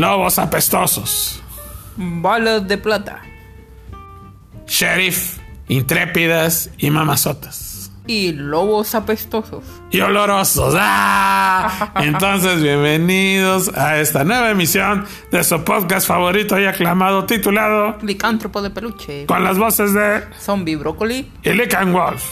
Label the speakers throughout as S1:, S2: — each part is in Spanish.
S1: Lobos apestosos.
S2: Balas de plata.
S1: Sheriff, intrépidas y mamazotas.
S2: Y lobos apestosos.
S1: Y olorosos. ¡Ah! Entonces, bienvenidos a esta nueva emisión de su podcast favorito y aclamado titulado
S2: Licántropo de peluche.
S1: Con las voces de
S2: Zombie Brócoli.
S1: y Lican Wolf.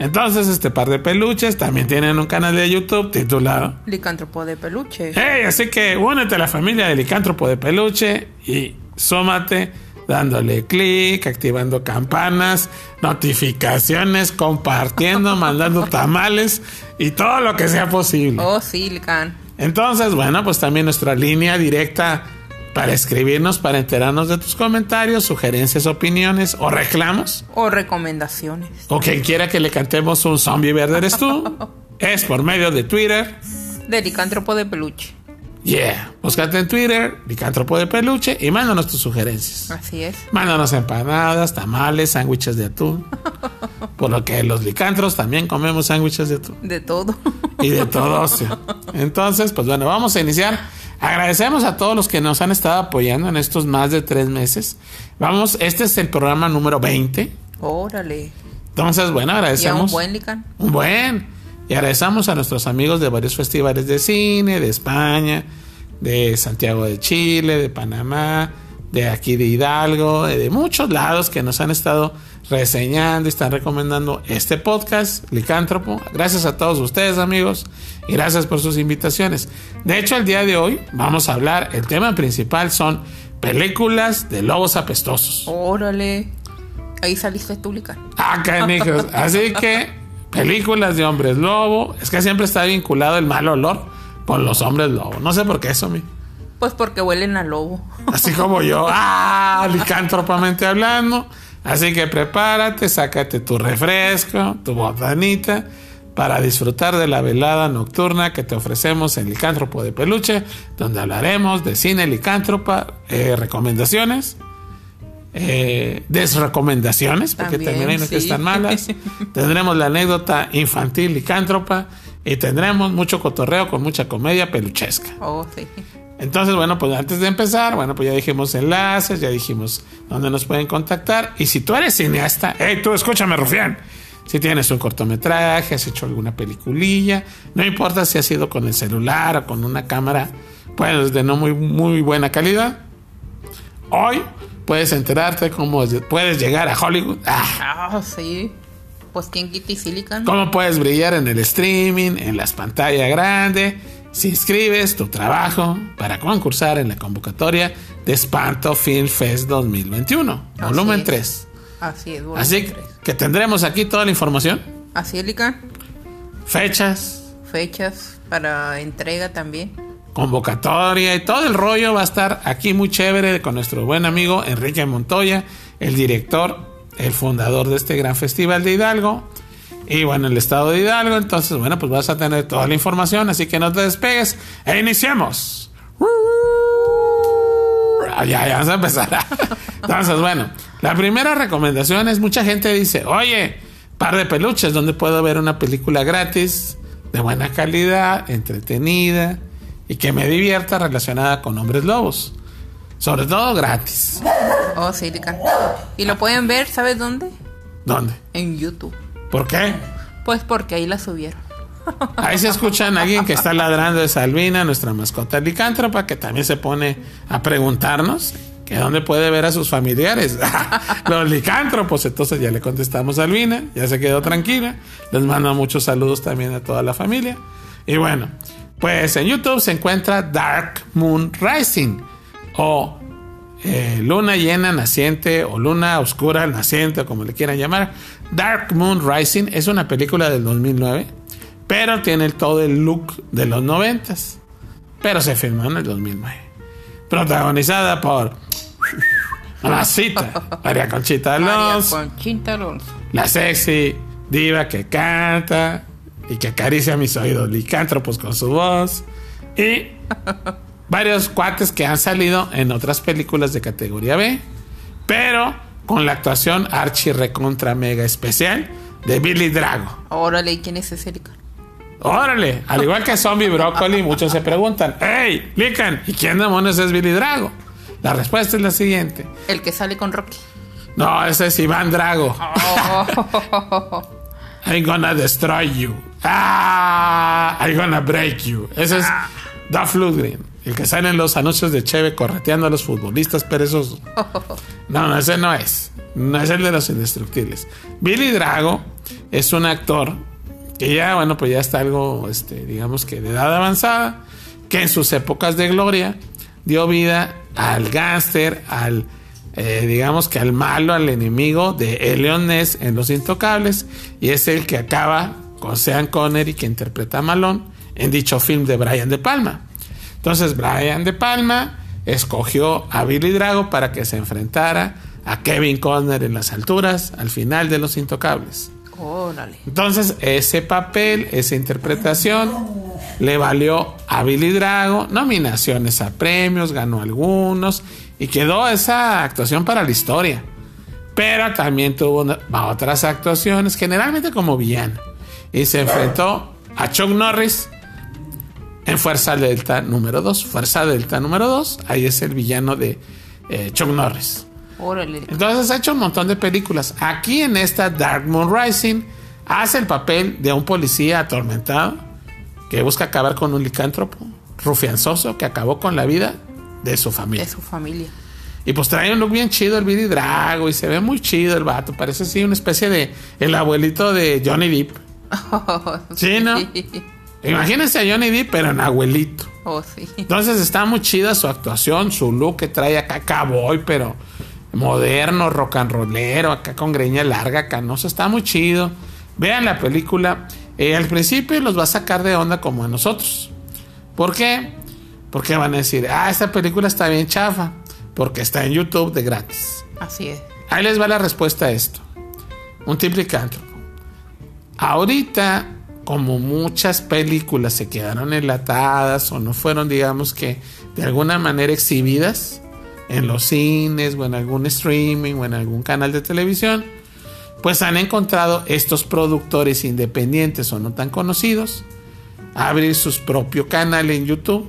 S1: Entonces, este par de peluches también tienen un canal de YouTube titulado
S2: Licántropo de peluche.
S1: Hey, así que únete a la familia de Licántropo de Peluche y súmate dándole clic, activando campanas, notificaciones, compartiendo, mandando tamales y todo lo que sea posible.
S2: Oh, sí, Licán.
S1: Entonces, bueno, pues también nuestra línea directa para escribirnos, para enterarnos de tus comentarios, sugerencias, opiniones o reclamos.
S2: O recomendaciones.
S1: O quien quiera que le cantemos un zombie verde eres tú. es por medio de Twitter.
S2: De licántropo de peluche.
S1: Yeah. Búscate en Twitter, Licántropo de Peluche, y mándanos tus sugerencias.
S2: Así es.
S1: Mándanos empanadas, tamales, sándwiches de atún. Por lo que los licantros también comemos sándwiches de atún.
S2: De todo.
S1: Y de todo ocio. Entonces, pues bueno, vamos a iniciar. Agradecemos a todos los que nos han estado apoyando en estos más de tres meses. Vamos, este es el programa número 20.
S2: Órale.
S1: Entonces, bueno,
S2: Ya un
S1: agradecemos.
S2: buen Licán.
S1: Un buen. Y agradecemos a nuestros amigos de varios festivales de cine, de España, de Santiago de Chile, de Panamá, de aquí de Hidalgo, de, de muchos lados que nos han estado reseñando y están recomendando este podcast, Licántropo. Gracias a todos ustedes, amigos, y gracias por sus invitaciones. De hecho, el día de hoy vamos a hablar, el tema principal son películas de lobos apestosos.
S2: Órale. Ahí saliste tú, Licán.
S1: Ah, canijos. Así que películas de hombres lobo. Es que siempre está vinculado el mal olor con los hombres lobo. No sé por qué eso, mi.
S2: Pues porque huelen a lobo.
S1: Así como yo. Ah, licántropamente hablando. Así que prepárate, sácate tu refresco, tu botanita para disfrutar de la velada nocturna que te ofrecemos en Licántropo de Peluche, donde hablaremos de cine licántropa, eh, recomendaciones, eh, desrecomendaciones, porque
S2: También,
S1: también hay unas que están malas. tendremos la anécdota infantil licántropa y tendremos mucho cotorreo con mucha comedia peluchesca.
S2: Oh, sí.
S1: Entonces, bueno, pues antes de empezar, bueno, pues ya dijimos enlaces, ya dijimos dónde nos pueden contactar. Y si tú eres cineasta, hey, tú escúchame, Rufián. Si tienes un cortometraje, has hecho alguna peliculilla, no importa si ha sido con el celular o con una cámara, pues de no muy, muy buena calidad. Hoy puedes enterarte cómo puedes llegar a Hollywood. Ah,
S2: Ah, sí. Pues quién quita y sí, Licán.
S1: cómo puedes brillar en el streaming, en las pantallas grandes, si inscribes tu trabajo para concursar en la convocatoria de Espanto Film Fest 2021,
S2: Así
S1: volumen
S2: es.
S1: 3.
S2: Así es, volumen
S1: Así
S2: tres.
S1: que tendremos aquí toda la información,
S2: Así es, Licán.
S1: fechas,
S2: Fechas para entrega también.
S1: Convocatoria y todo el rollo va a estar aquí muy chévere con nuestro buen amigo Enrique Montoya, el director, el fundador de este gran festival de Hidalgo. Y bueno, el estado de Hidalgo, entonces bueno, pues vas a tener toda la información, así que no te despegues e iniciemos. Ah, Ya, ya vamos a empezar. Entonces, bueno, la primera recomendación es mucha gente dice, oye, par de peluches, donde puedo ver una película gratis, de buena calidad, entretenida y que me divierta relacionada con hombres lobos. Sobre todo gratis.
S2: Oh, sí, Licán. Y lo pueden ver, ¿sabes dónde?
S1: ¿Dónde?
S2: En YouTube.
S1: ¿Por qué?
S2: Pues porque ahí la subieron.
S1: Ahí se escuchan a alguien que está ladrando de Salvina, nuestra mascota licántropa, que también se pone a preguntarnos que dónde puede ver a sus familiares, los licántropos. Entonces ya le contestamos a Salvina, ya se quedó tranquila. Les mando muchos saludos también a toda la familia. Y bueno, pues en YouTube se encuentra Dark Moon Rising o eh, luna llena naciente o luna oscura naciente o como le quieran llamar. Dark Moon Rising es una película del 2009, pero tiene todo el look de los 90 pero se filmó en el 2009. Protagonizada por Mamacita, María Conchita
S2: María
S1: Alonso,
S2: Conchita Alonso.
S1: la sexy diva que canta y que acaricia mis oídos licántropos con su voz. Y varios cuates que han salido en otras películas de categoría B, pero con la actuación archi recontra mega especial de Billy Drago.
S2: Órale, ¿y quién es ese Licán?
S1: Órale, al igual que Zombie Broccoli, muchos se preguntan, hey, Lican, ¿y quién demonios es Billy Drago? La respuesta es la siguiente.
S2: El que sale con Rocky.
S1: No, ese es Iván Drago.
S2: Oh.
S1: I'm gonna destroy you. Ah, I'm gonna break you. Ese es Duff Lundgren, el que sale en los anuncios de Cheve correteando a los futbolistas perezosos. No, no, ese no es. No es el de los indestructibles. Billy Drago es un actor que ya, bueno, pues ya está algo, este, digamos que de edad avanzada, que en sus épocas de gloria dio vida al gángster, al, eh, digamos que al malo, al enemigo de Elion Ness en Los Intocables, y es el que acaba con Sean Connery, que interpreta a Malone, en dicho film de Brian De Palma. Entonces, Brian De Palma escogió a Billy Drago para que se enfrentara a Kevin Conner en las alturas al final de Los Intocables.
S2: Órale.
S1: Entonces, ese papel, esa interpretación, le valió a Billy Drago nominaciones a premios, ganó algunos y quedó esa actuación para la historia. Pero también tuvo una- otras actuaciones, generalmente como villano. Y se enfrentó a Chuck Norris en Fuerza Delta número 2. Fuerza Delta número 2, ahí es el villano de eh, Chuck Norris.
S2: Órale.
S1: Entonces ha hecho un montón de películas. Aquí en esta Dark Moon Rising hace el papel de un policía atormentado que busca acabar con un licántropo rufianzoso que acabó con la vida de su familia.
S2: De su familia.
S1: Y pues trae un look bien chido el Billy Drago y se ve muy chido el vato. Parece así una especie de el abuelito de Johnny Depp. Sí, ¿no? Imagínense a Johnny Depp pero en abuelito.
S2: Oh, sí.
S1: Entonces está muy chida su actuación, su look que trae acá cowboy, pero moderno, rock and rollero, acá con greña larga, canoso, está muy chido. Vean la película. Eh, al principio los va a sacar de onda como a nosotros. ¿Por qué? Porque van a decir, ah, esta película está bien chafa, porque está en YouTube de gratis.
S2: Así es.
S1: Ahí les va la respuesta a esto. Un tip licántropo. Ahorita, como muchas películas se quedaron enlatadas o no fueron, digamos que, de alguna manera exhibidas en los cines o en algún streaming o en algún canal de televisión, pues han encontrado estos productores independientes o no tan conocidos abrir su propio canal en YouTube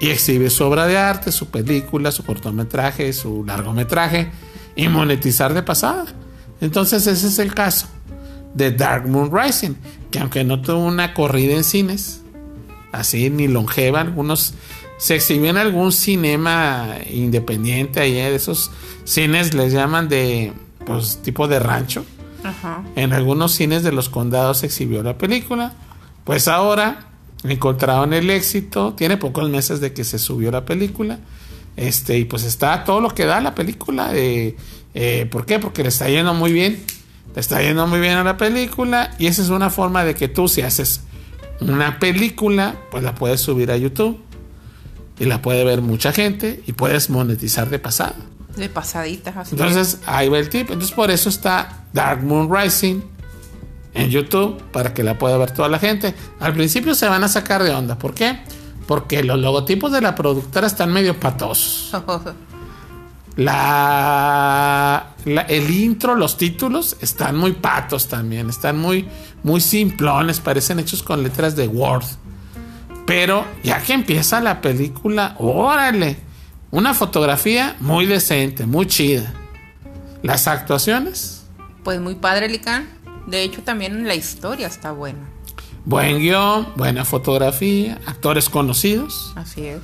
S1: y exhibir su obra de arte, su película, su cortometraje, su largometraje y monetizar de pasada. Entonces ese es el caso de Dark Moon Rising, que aunque no tuvo una corrida en cines, así ni longeva, algunos se exhibió en algún cinema independiente, ahí de esos cines les llaman de pues tipo de rancho.
S2: Ajá.
S1: En algunos cines de los condados se exhibió la película. Pues ahora encontraron el éxito. Tiene pocos meses de que se subió la película. Este, y pues está todo lo que da la película. Eh, eh, ¿Por qué? Porque le está yendo muy bien. Le está yendo muy bien a la película. Y esa es una forma de que tú, si haces una película, pues la puedes subir a YouTube. Y la puede ver mucha gente. Y puedes monetizar de pasada.
S2: De pasaditas así.
S1: Entonces ahí va el tip. Entonces por eso está Dark Moon Rising en YouTube para que la pueda ver toda la gente. Al principio se van a sacar de onda. ¿Por qué? Porque los logotipos de la productora están medio patosos. La, la- el intro, los títulos están muy patos también. Están muy, muy simplones. Parecen hechos con letras de Word. Pero ya que empieza la película, órale. Una fotografía muy decente, muy chida. Las actuaciones,
S2: Pues muy padre, Lican. De hecho, también la historia está buena.
S1: buen guion, buena fotografía, actores conocidos.
S2: Así es.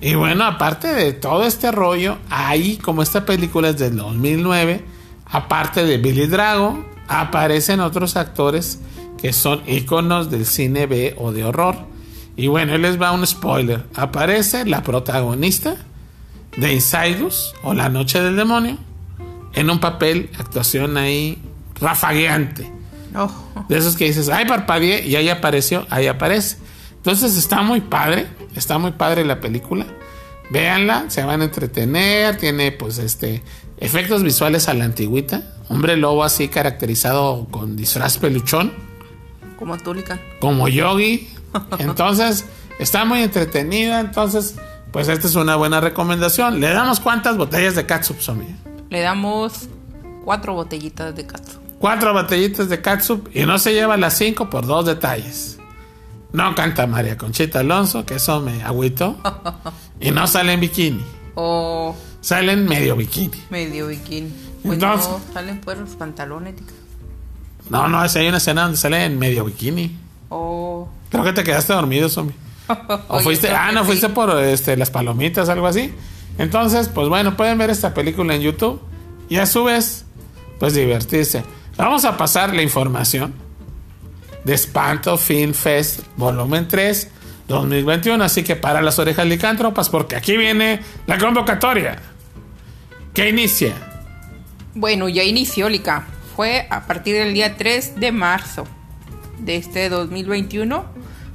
S1: Y bueno, aparte de todo este rollo, ahí como esta película es del 2009, aparte de Billy Drago, aparecen otros actores que son íconos del cine B o de horror. Y bueno, les va un spoiler. Aparece la protagonista de Insidus o La Noche del Demonio en un papel, actuación ahí rafagueante.
S2: Oh,
S1: De esos que dices, ay, parpadeé y ahí apareció, ahí aparece. Entonces está muy padre, está muy padre la película. Véanla, se van a entretener, tiene pues este efectos visuales a la antigüita. Hombre lobo así caracterizado con disfraz peluchón,
S2: como tú, Lican.
S1: como yogi. Entonces, está muy entretenida. Entonces, pues esta es una buena recomendación. ¿Le damos cuántas botellas de catsup, Somi?
S2: Le damos cuatro botellitas de catsup.
S1: Cuatro botellitas de catsup y no se lleva las cinco por dos detalles. No canta María Conchita Alonso, que eso me agüito. y no sale en bikini.
S2: O
S1: Sale en medio bikini.
S2: medio bikini. Pues
S1: Entonces-
S2: no, salen pues los pantalones. tica.
S1: No, no, hay una escena donde sale en medio bikini.
S2: O.
S1: Creo que te quedaste dormido, zombie. O fuiste, ah, no,
S2: sí.
S1: fuiste por este, las palomitas, algo así. Entonces, pues bueno, pueden ver esta película en YouTube y a su vez, pues divertirse. Vamos a pasar la información de Espanto Film Fest Volumen 3 2021. Así que para las orejas licántropas, porque aquí viene la convocatoria que inicia.
S2: Bueno, ya inició, Lica. Fue a partir del día 3 de marzo de este 2021,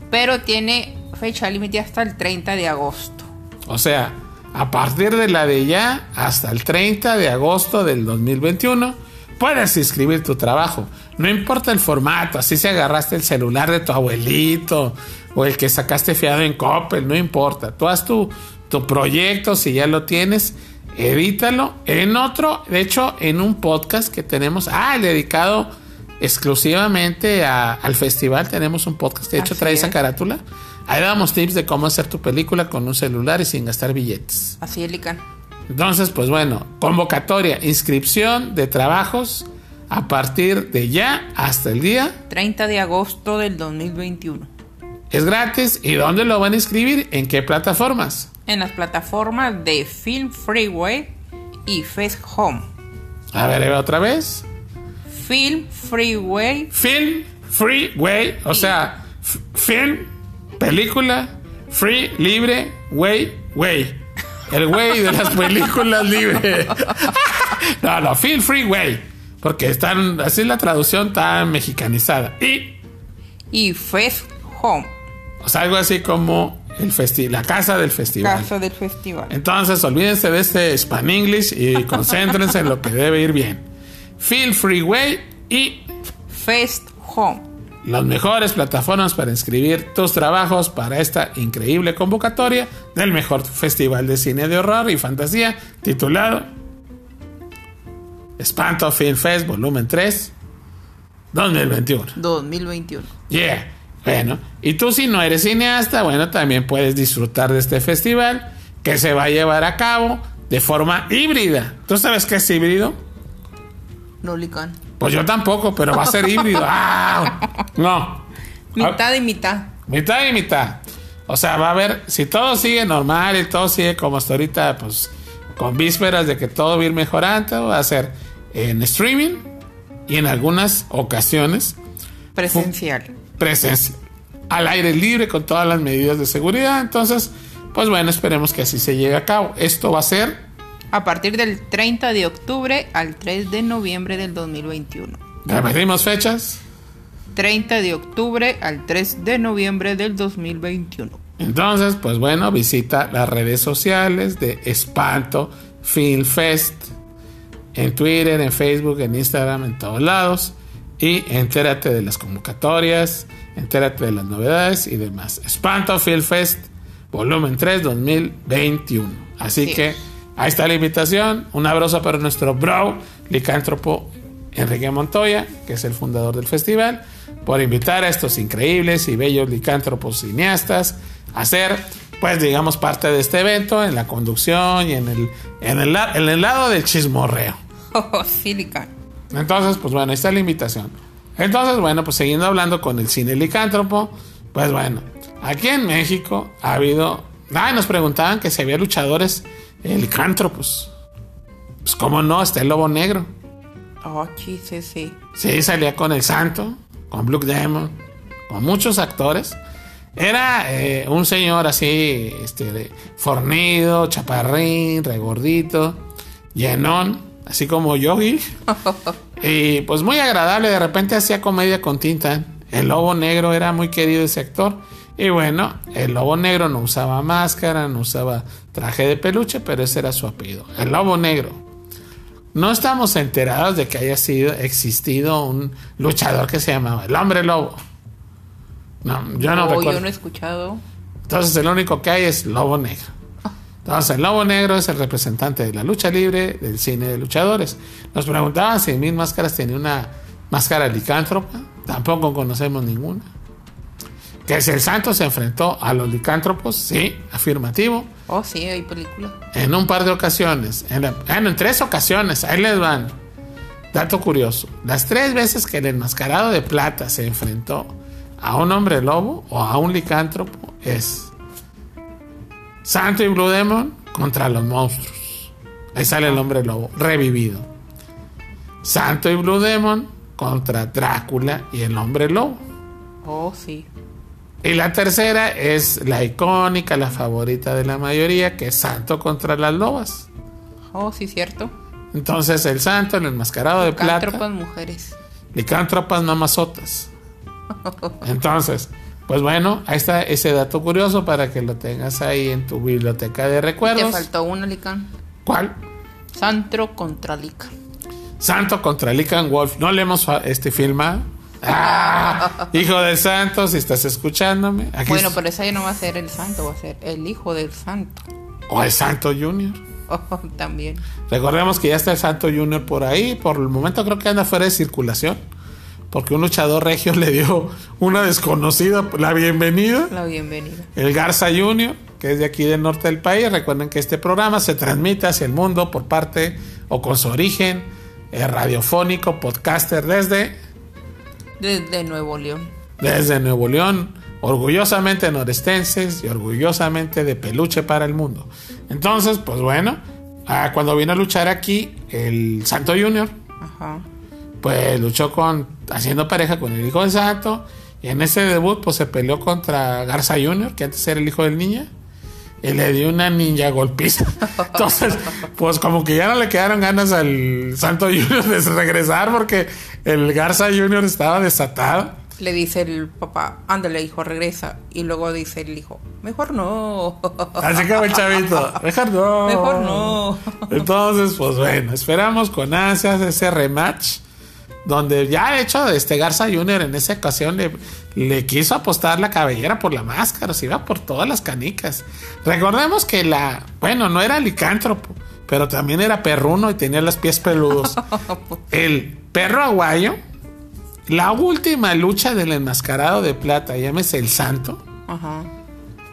S2: pero tiene fecha límite hasta el 30 de agosto.
S1: O sea, a partir de la de ya hasta el 30 de agosto del 2021, puedes inscribir tu trabajo. No importa el formato, así si agarraste el celular de tu abuelito o el que sacaste fiado en Coppel, no importa. Tú haz tu, tu proyecto, si ya lo tienes, edítalo en otro, de hecho, en un podcast que tenemos, ah, el dedicado exclusivamente a- al festival, tenemos un podcast que de hecho
S2: Así
S1: trae esa
S2: es.
S1: carátula. Ahí damos tips de cómo hacer tu película con un celular y sin gastar billetes.
S2: Así es, Lican.
S1: Entonces, pues bueno, convocatoria, inscripción de trabajos a partir de ya hasta el día.
S2: 30 de agosto del 2021.
S1: Es gratis. ¿Y dónde lo van a inscribir? ¿En qué plataformas?
S2: En las plataformas de Film Freeway y Fest Home.
S1: A ver, otra vez.
S2: Film Freeway
S1: Film Freeway, o sea, film, película, free, libre, way, way. El way de las películas libre. no, no, Film Freeway. Porque están, así es la traducción tan mexicanizada. Y,
S2: y Fest Home.
S1: o sea, algo así como el festi la casa del festival.
S2: Casa del festival.
S1: Entonces, olvídense de este Span English y concéntrense en lo que debe ir bien. Feel Freeway y
S2: Fest Home.
S1: las mejores plataformas para inscribir tus trabajos para esta increíble convocatoria del mejor festival de cine de horror y fantasía titulado Espanto Film Fest Volumen 3 2021.
S2: 2021.
S1: Yeah. Bueno, y tú si no eres cineasta, bueno, también puedes disfrutar de este festival que se va a llevar a cabo de forma híbrida. ¿Tú sabes qué es híbrido?
S2: No.
S1: Pues yo tampoco, pero va a ser híbrido. ¡Ah! No.
S2: Mitad y mitad.
S1: Mitad y mitad. O sea, va a haber, si todo sigue normal y todo sigue como hasta ahorita, pues con vísperas de que todo va a ir mejorando, va a ser en streaming y en algunas ocasiones
S2: Presencial.
S1: presencia al aire libre con todas las medidas de seguridad. Entonces, pues bueno, esperemos que así se llegue a cabo. Esto va a ser,
S2: A partir del 30 de octubre al 3 de noviembre del 2021.
S1: repetimos fechas.
S2: 30 de octubre al 3 de noviembre del 2021.
S1: Entonces, pues bueno, visita las redes sociales de Espanto Film Fest en Twitter, en Facebook, en Instagram, en todos lados. Y entérate de las convocatorias, entérate de las novedades y demás. Espanto Film Fest, volumen 3, 2021. Así
S2: Sí.
S1: que ahí está la invitación. Un abrazo para nuestro bro, licántropo Enrique Montoya, que es el fundador del festival, por invitar a estos increíbles y bellos licántropos cineastas a ser, pues digamos, parte de este evento en la conducción y en el, en el, en el lado del chismorreo.
S2: Oh.
S1: Entonces, pues bueno, ahí está la invitación. Entonces, bueno, pues siguiendo hablando con el cine licántropo, pues bueno, aquí en México ha habido. Ay, nos preguntaban que si había luchadores eh, licántropos. Pues, ¿cómo no? Está el lobo negro.
S2: Oh, sí, sí, sí.
S1: Sí, salía con el Santo, con Blue Demon, con muchos actores. Era eh, un señor así, este, de- fornido, chaparrín, regordito, llenón, así como Yogi. y pues muy agradable, de repente hacía comedia con tinta. El lobo negro era muy querido ese actor. Y bueno, el lobo negro no usaba máscara, no usaba traje de peluche, pero ese era su apellido. El lobo negro. No estamos enterados de que haya sido existido un luchador que se llamaba el hombre lobo. No, yo no recuerdo.
S2: yo no he escuchado.
S1: Entonces el único que hay es Lobo Negro. Entonces el Lobo Negro es el representante de la lucha libre, del cine de luchadores. Nos preguntaban si Mil Máscaras tenía una máscara licántropa. Tampoco conocemos ninguna. Que si el santo se enfrentó a los licántropos, sí, afirmativo.
S2: Oh, sí, hay película.
S1: En un par de ocasiones. En, la- bueno, en tres ocasiones. Ahí les van. Dato curioso. Las tres veces que el enmascarado de plata se enfrentó a un hombre lobo o a un licántropo es Santo y Blue Demon contra los monstruos. Ahí sale el hombre lobo, revivido. Santo y Blue Demon contra Drácula y el hombre lobo.
S2: Oh, sí.
S1: Y la tercera es la icónica, la favorita de la mayoría, que es Santo contra las lobas.
S2: Oh, sí, cierto.
S1: Entonces el santo, el enmascarado de plata,
S2: Cántropas mujeres.
S1: licántropas mamazotas. Entonces, pues bueno, ahí está ese dato curioso para que lo tengas ahí en tu biblioteca de
S2: Te
S1: recuerdos.
S2: faltó una, Licán.
S1: ¿Cuál?
S2: Santro contra Lica.
S1: Santo contra Lican Wolf. No le hemos fa- este filmado. ¡Ah! Hijo del santo, si estás escuchándome. Aquí
S2: Bueno,
S1: es-
S2: pero esa ya no va a ser el santo, va a ser el hijo del santo.
S1: O el Santo Junior.
S2: Oh, también.
S1: Recordemos que ya está el Santo Junior por ahí. Por el momento creo que anda fuera de circulación. Porque un luchador regio le dio una desconocida la bienvenida.
S2: La bienvenida.
S1: El Garza Junior, que es de aquí del norte del país. Recuerden que este programa se transmite hacia el mundo por parte o con su origen eh, radiofónico, podcaster desde,
S2: Desde Nuevo León.
S1: desde Nuevo León. Orgullosamente norestenses y orgullosamente de peluche para el mundo. Entonces, pues bueno, ah, cuando vino a luchar aquí el Santo Junior,
S2: Ajá.
S1: Pues luchó con haciendo pareja con el hijo del santo y en ese debut pues se peleó contra Garza Junior que antes era el hijo del niña y le dio una ninja golpiza entonces pues como que ya no le quedaron ganas al santo Junior de regresar porque el Garza Junior estaba desatado
S2: Le dice el papá, ándale hijo, regresa. Y luego dice el hijo, mejor no.
S1: así como el chavito mejor no
S2: Mejor no.
S1: Entonces, pues bueno, esperamos con ansias ese rematch. Donde ya, de hecho, este Garza Jr. en esa ocasión le, le quiso apostar la cabellera por la máscara, se iba por todas las canicas. Recordemos que la, bueno, no era licántropo, pero también era perruno y tenía los pies peludos. El perro aguayo, la última lucha del enmascarado de plata, llámese el santo,
S2: Ajá.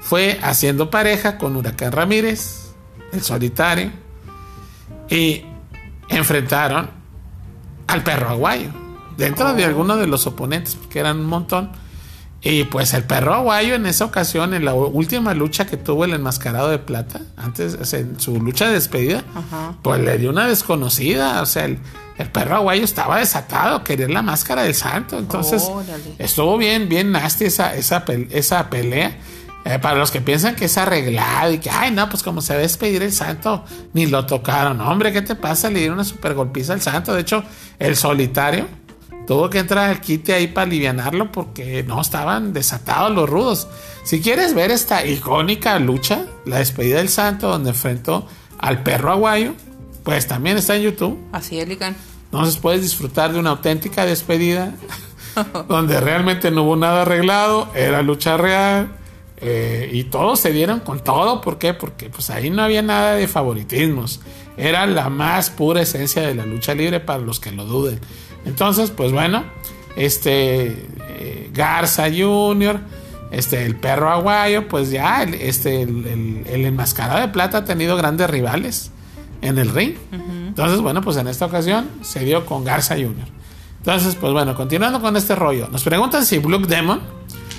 S1: fue haciendo pareja con Huracán Ramírez, el solitario, y enfrentaron al perro aguayo, dentro de algunos de los oponentes, porque eran un montón. Y pues el perro aguayo en esa ocasión, en la última lucha que tuvo el enmascarado de plata, antes, en su lucha de despedida,
S2: Ajá.
S1: pues le dio una desconocida. O sea, el, el perro aguayo estaba desatado, quería la máscara del santo. Entonces, estuvo bien, bien nasty esa, esa, esa pelea. Eh, para los que piensan que es arreglado y que, ay, no, pues como se va a despedir el santo, ni lo tocaron. Hombre, ¿qué te pasa? Le dieron una super golpiza al santo. De hecho, el solitario tuvo que entrar al quite ahí para alivianarlo porque no estaban desatados los rudos. Si quieres ver esta icónica lucha, la despedida del santo, donde enfrentó al perro aguayo, pues también está en YouTube.
S2: Así es, Lican.
S1: Entonces puedes disfrutar de una auténtica despedida donde realmente no hubo nada arreglado, era lucha real eh, y todos se dieron con todo. ¿Por qué? Porque pues ahí no había nada de favoritismos. Era la más pura esencia de la lucha libre para los que lo duden. Entonces, pues bueno, este eh, Garza Jr., este el perro aguayo, pues ya el, este el, el- el enmascarado de plata ha tenido grandes rivales en el ring. Entonces, bueno, pues en esta ocasión se dio con Garza Jr. Entonces, pues bueno, continuando con este rollo, nos preguntan si Blood Demon,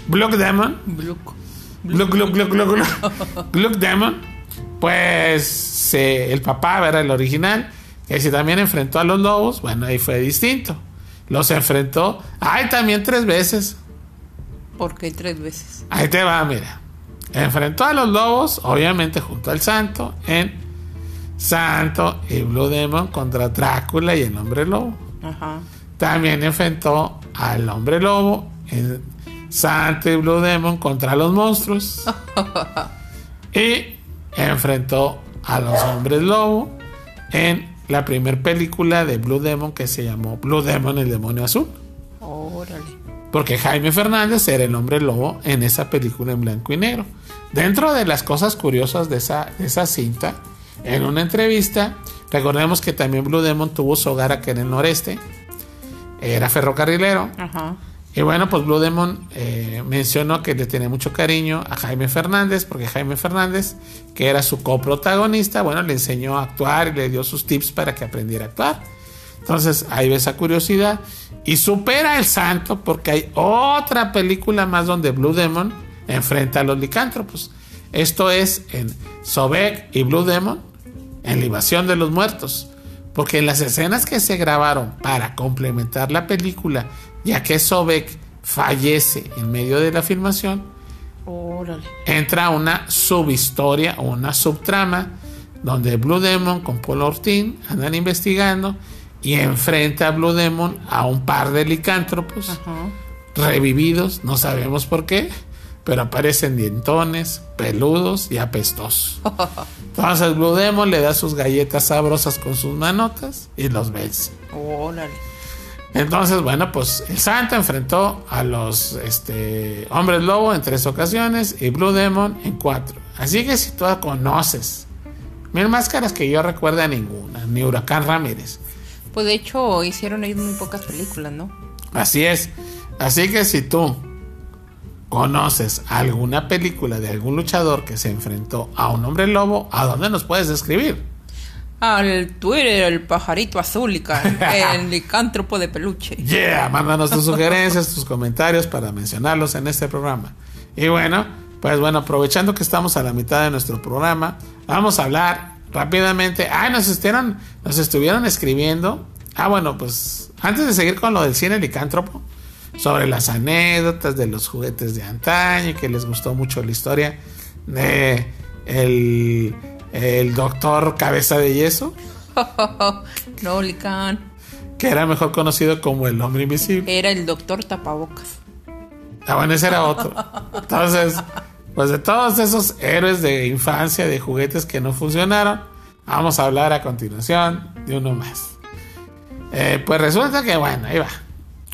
S1: Blood Demon,
S2: Bluco.
S1: Blood, Blood, Blood, Blood, Blood, Blood Demon, pues el papá era el original, que si también enfrentó a los lobos, bueno, ahí fue distinto. Los enfrentó, ay, también tres veces.
S2: ¿Por qué tres veces?
S1: Ahí te va, mira. Enfrentó a los lobos, obviamente junto al santo, en Santo y Blue Demon contra Drácula y el hombre lobo.
S2: Ajá.
S1: También enfrentó al hombre lobo en Santo y Blue Demon contra los monstruos. y enfrentó a los hombres lobo en la primera película de Blue Demon que se llamó Blue Demon, el demonio azul.
S2: Órale.
S1: Porque Jaime Fernández era el hombre lobo en esa película en blanco y negro. Dentro de las cosas curiosas de esa, de esa cinta, en una entrevista, recordemos que también Blue Demon tuvo su hogar aquí en el noreste, era ferrocarrilero,
S2: Ajá.
S1: Y bueno, pues Blue Demon eh, mencionó que le tenía mucho cariño a Jaime Fernández, porque Jaime Fernández, que era su coprotagonista, bueno, le enseñó a actuar y le dio sus tips para que aprendiera a actuar. Entonces ahí ve esa curiosidad y supera el santo porque hay otra película más donde Blue Demon enfrenta a los licántropos. Esto es en Sobek y Blue Demon en Libación de los Muertos. Porque en las escenas que se grabaron para complementar la película, ya que Sobek fallece en medio de la filmación, entra una subhistoria o una subtrama donde Blue Demon con Paul Ortín andan investigando y enfrenta a Blue Demon a un par de licántropos revividos, no sabemos por qué, pero aparecen dientones, peludos y apestosos. Entonces Blue Demon le da sus galletas sabrosas con sus manotas y los vence. Entonces, bueno, pues el Santo enfrentó a los este, hombres lobo en tres ocasiones y Blue Demon en cuatro. Así que si tú conoces mil máscaras que yo recuerda ninguna, ni Huracán Ramírez.
S2: Pues de hecho hicieron ahí muy pocas películas, ¿no?
S1: Así es. Así que si tú conoces alguna película de algún luchador que se enfrentó a un hombre lobo, ¿a dónde nos puedes escribir?
S2: Al Twitter, el pajarito azul, el licántropo de peluche.
S1: Yeah, mándanos tus sugerencias, tus comentarios para mencionarlos en este programa. Y bueno, pues bueno, aprovechando que estamos a la mitad de nuestro programa, vamos a hablar rápidamente. Ah, nos estuvieron, nos estuvieron escribiendo. Ah, bueno, pues antes de seguir con lo del cine licántropo, sobre las anécdotas de los juguetes de antaño, que les gustó mucho la historia de el, el doctor Cabeza de Yeso.
S2: no, Licán.
S1: Que era mejor conocido como el hombre invisible.
S2: Era el doctor Tapabocas.
S1: Ah, bueno, ese era otro. Entonces, pues de todos esos héroes de infancia, de juguetes que no funcionaron, vamos a hablar a continuación de uno más. Eh, pues resulta que, bueno, ahí va.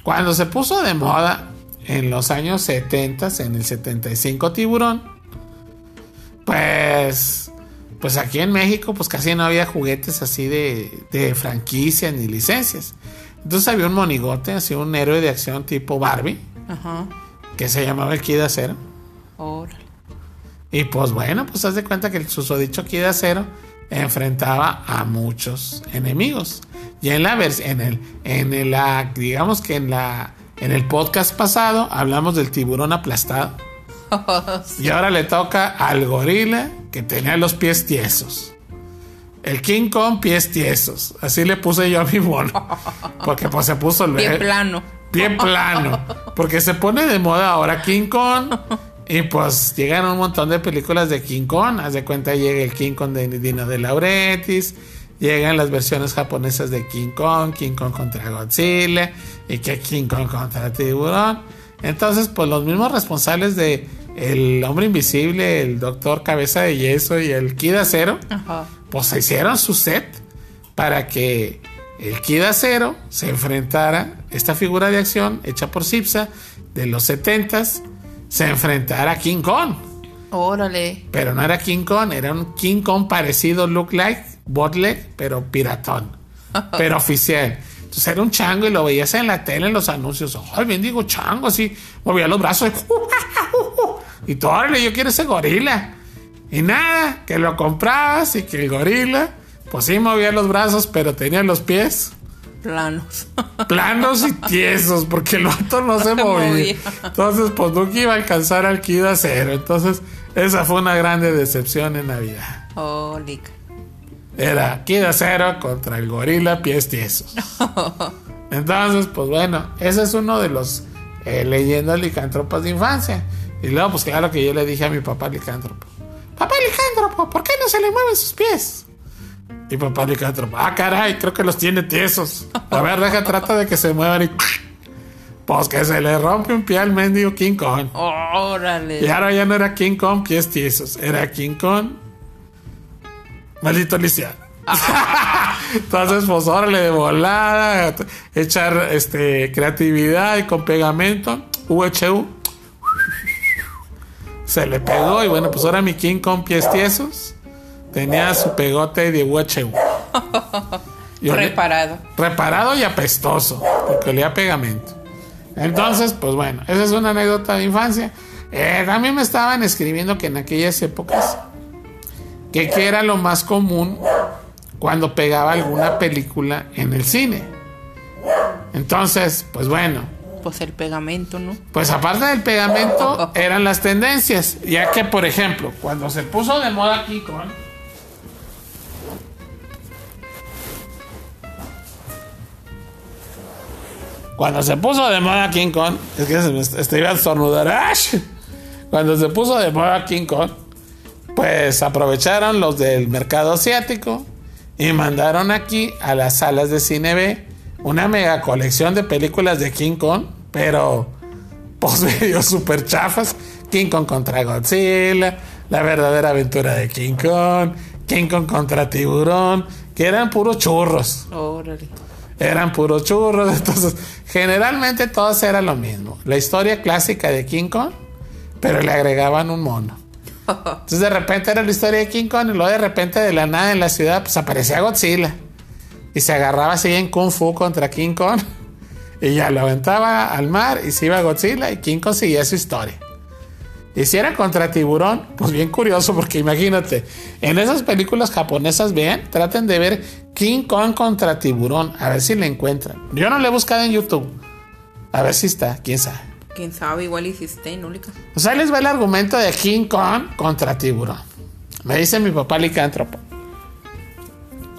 S1: Cuando se puso de moda en los años 70, en el 75 tiburón, pues, pues aquí en México, pues casi no había juguetes así de, de franquicia ni licencias. Entonces había un monigote, así un héroe de acción tipo Barbie, que se llamaba el Kid Acero. Y pues bueno, pues haz de cuenta que el susodicho Kid Acero enfrentaba a muchos enemigos. Y en la en el, en el, digamos que en la, en el podcast pasado hablamos del tiburón aplastado. Y ahora le toca al gorila que tenía los pies tiesos. El King Kong pies tiesos. Así le puse yo a mi mono. Porque pues se puso el
S2: pie plano.
S1: Pie plano. Porque se pone de moda ahora King Kong y pues llegan un montón de películas de King Kong. Haz de cuenta, llega el King Kong de Dino de Lauretis. Llegan las versiones japonesas de King Kong, King Kong contra Godzilla y que King Kong contra Tiburón. Entonces, pues los mismos responsables de El Hombre Invisible, el Doctor Cabeza de Yeso y el Kid Acero, pues hicieron su set para que el Kid Acero se enfrentara, esta figura de acción hecha por Cipsa de los 70s se enfrentara a King Kong.
S2: Órale.
S1: Pero no era King Kong, era un King Kong parecido, look like, botleg, pero piratón. pero oficial. Entonces era un chango y lo veías en la tele, en los anuncios. Ay, bien digo chango, así. Movía los brazos. Y todo, órale, yo quiero ese gorila. Y nada, que lo comprabas y que el gorila, pues sí movía los brazos, pero tenía los pies
S2: planos.
S1: Planos y tiesos, porque el vato no se movía. Entonces, pues nunca iba a alcanzar al Kid Acero. Entonces, esa fue una grande decepción en Navidad.
S2: Oh,
S1: Era Kid Acero contra el gorila pies tiesos. Entonces, pues bueno, ese es uno de los eh, leyendas licántropas de infancia. Y luego, pues claro que yo le dije a mi papá licántropo: Papá licántropo, ¿por qué no se le mueven sus pies? Y papá licántropo, ah, caray, creo que los tiene tiesos. A ver, deja, trata de que se muevan y. Pues que se le rompe un pie al mendigo King Kong.
S2: Órale.
S1: Y ahora ya no era King Kong pies tiesos, era King Kong. Maldito Alicia. Entonces, pues órale de volada, echar este creatividad y con pegamento, UHU. Se le pegó y bueno, pues ahora mi King Kong pies tiesos Tenía su pegote de hueche.
S2: reparado.
S1: reparado y apestoso, porque olía pegamento. Entonces, pues bueno, esa es una anécdota de infancia. Eh, también me estaban escribiendo que en aquellas épocas, que qué era lo más común cuando pegaba alguna película en el cine. Entonces, pues bueno,
S2: Pues el pegamento, ¿no?
S1: pues aparte del pegamento eran las tendencias, ya que por ejemplo, cuando se puso de moda aquí con Cuando se puso de moda King Kong, es que se me est- estoy iba a estornudar. ¡Ash! Cuando se puso de moda King Kong, pues aprovecharon los del mercado asiático y mandaron aquí a las salas de cine B una mega colección de películas de King Kong, pero pues medio super chafas. King Kong contra Godzilla, la verdadera aventura de King Kong, King Kong contra Tiburón, que eran puros churros
S2: Órale.
S1: eran puros churros. Entonces, generalmente todos era lo mismo. La historia clásica de King Kong, pero le agregaban un mono. Entonces, de repente era la historia de King Kong, y luego de repente de la nada en la ciudad, pues aparecía Godzilla. Y se agarraba así en Kung Fu contra King Kong. Y ya lo aventaba al mar y se iba Godzilla y King Kong seguía su historia. Y si era contra tiburón, pues bien curioso, porque imagínate, en esas películas japonesas, vean, traten de ver King Kong contra tiburón, a ver si le encuentran. Yo no le he buscado en YouTube, a ver si está, quién sabe.
S2: Quién sabe, igual hiciste, ¿no, Lica?
S1: O sea, ahí les va el argumento de King Kong contra tiburón. Me dice mi papá licántropo.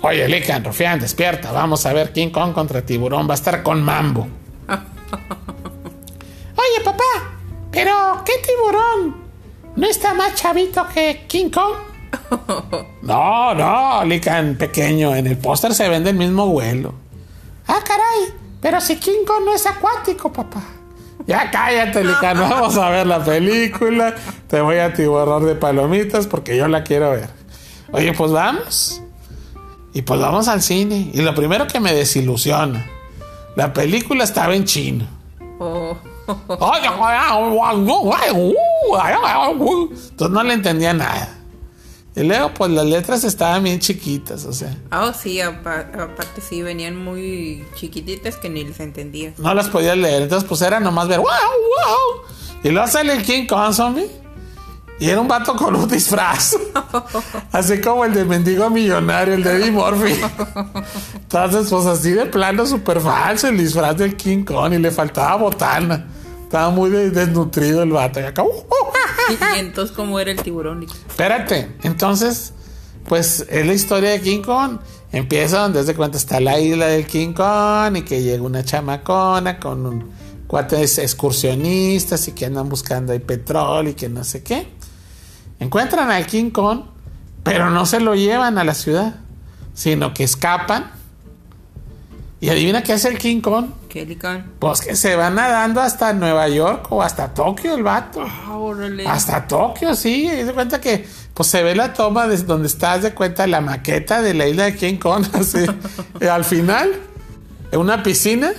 S1: Oye, licántrofián, despierta, vamos a ver King Kong contra tiburón, va a estar con mambo. Oye, papá, pero ¿qué tiburón? ¿No está más chavito que King Kong? No, no, Lican pequeño, en el póster se vende el mismo vuelo. Ah, caray, pero si King Kong no es acuático, papá. Ya cállate, Lican, vamos a ver la película. Te voy a tiborrar de palomitas porque yo la quiero ver. Oye, pues vamos. Y pues vamos al cine. Y lo primero que me desilusiona, la película estaba en chino.
S2: Oh.
S1: Entonces no le entendía nada. Y luego, pues las letras estaban bien chiquitas, o sea,
S2: Ah, sí, apa- aparte sí, venían muy chiquititas que ni les entendía.
S1: no las podía leer. Entonces, pues era nomás ver, wow, wow. Y luego sale el King Kong zombie. Y era un vato con un disfraz. así como el de mendigo millonario, el de Eddie Murphy. Entonces, pues así de plano súper falso el disfraz del King Kong. Y le faltaba botana. Estaba muy de- desnutrido el vato. Y acá, uh,
S2: Y, y entonces, ¿cómo era el tiburón?
S1: Espérate, entonces, pues es la historia de King Kong. Empieza donde desde cuenta está la isla del King Kong y que llega una chamacona con un cuates excursionistas y que andan buscando ahí petróleo y que no sé qué. Encuentran al King Kong, pero no se lo llevan a la ciudad, sino que escapan. Y adivina qué hace el King Kong.
S2: ¿Qué, Lica?
S1: Pues que se va nadando hasta Nueva York o hasta Tokio el vato.
S2: Ah, órale.
S1: Hasta Tokio, sí. Y de cuenta que pues se ve la toma de donde estás de cuenta la maqueta de la isla de King Kong, así. Y al final, en una piscina.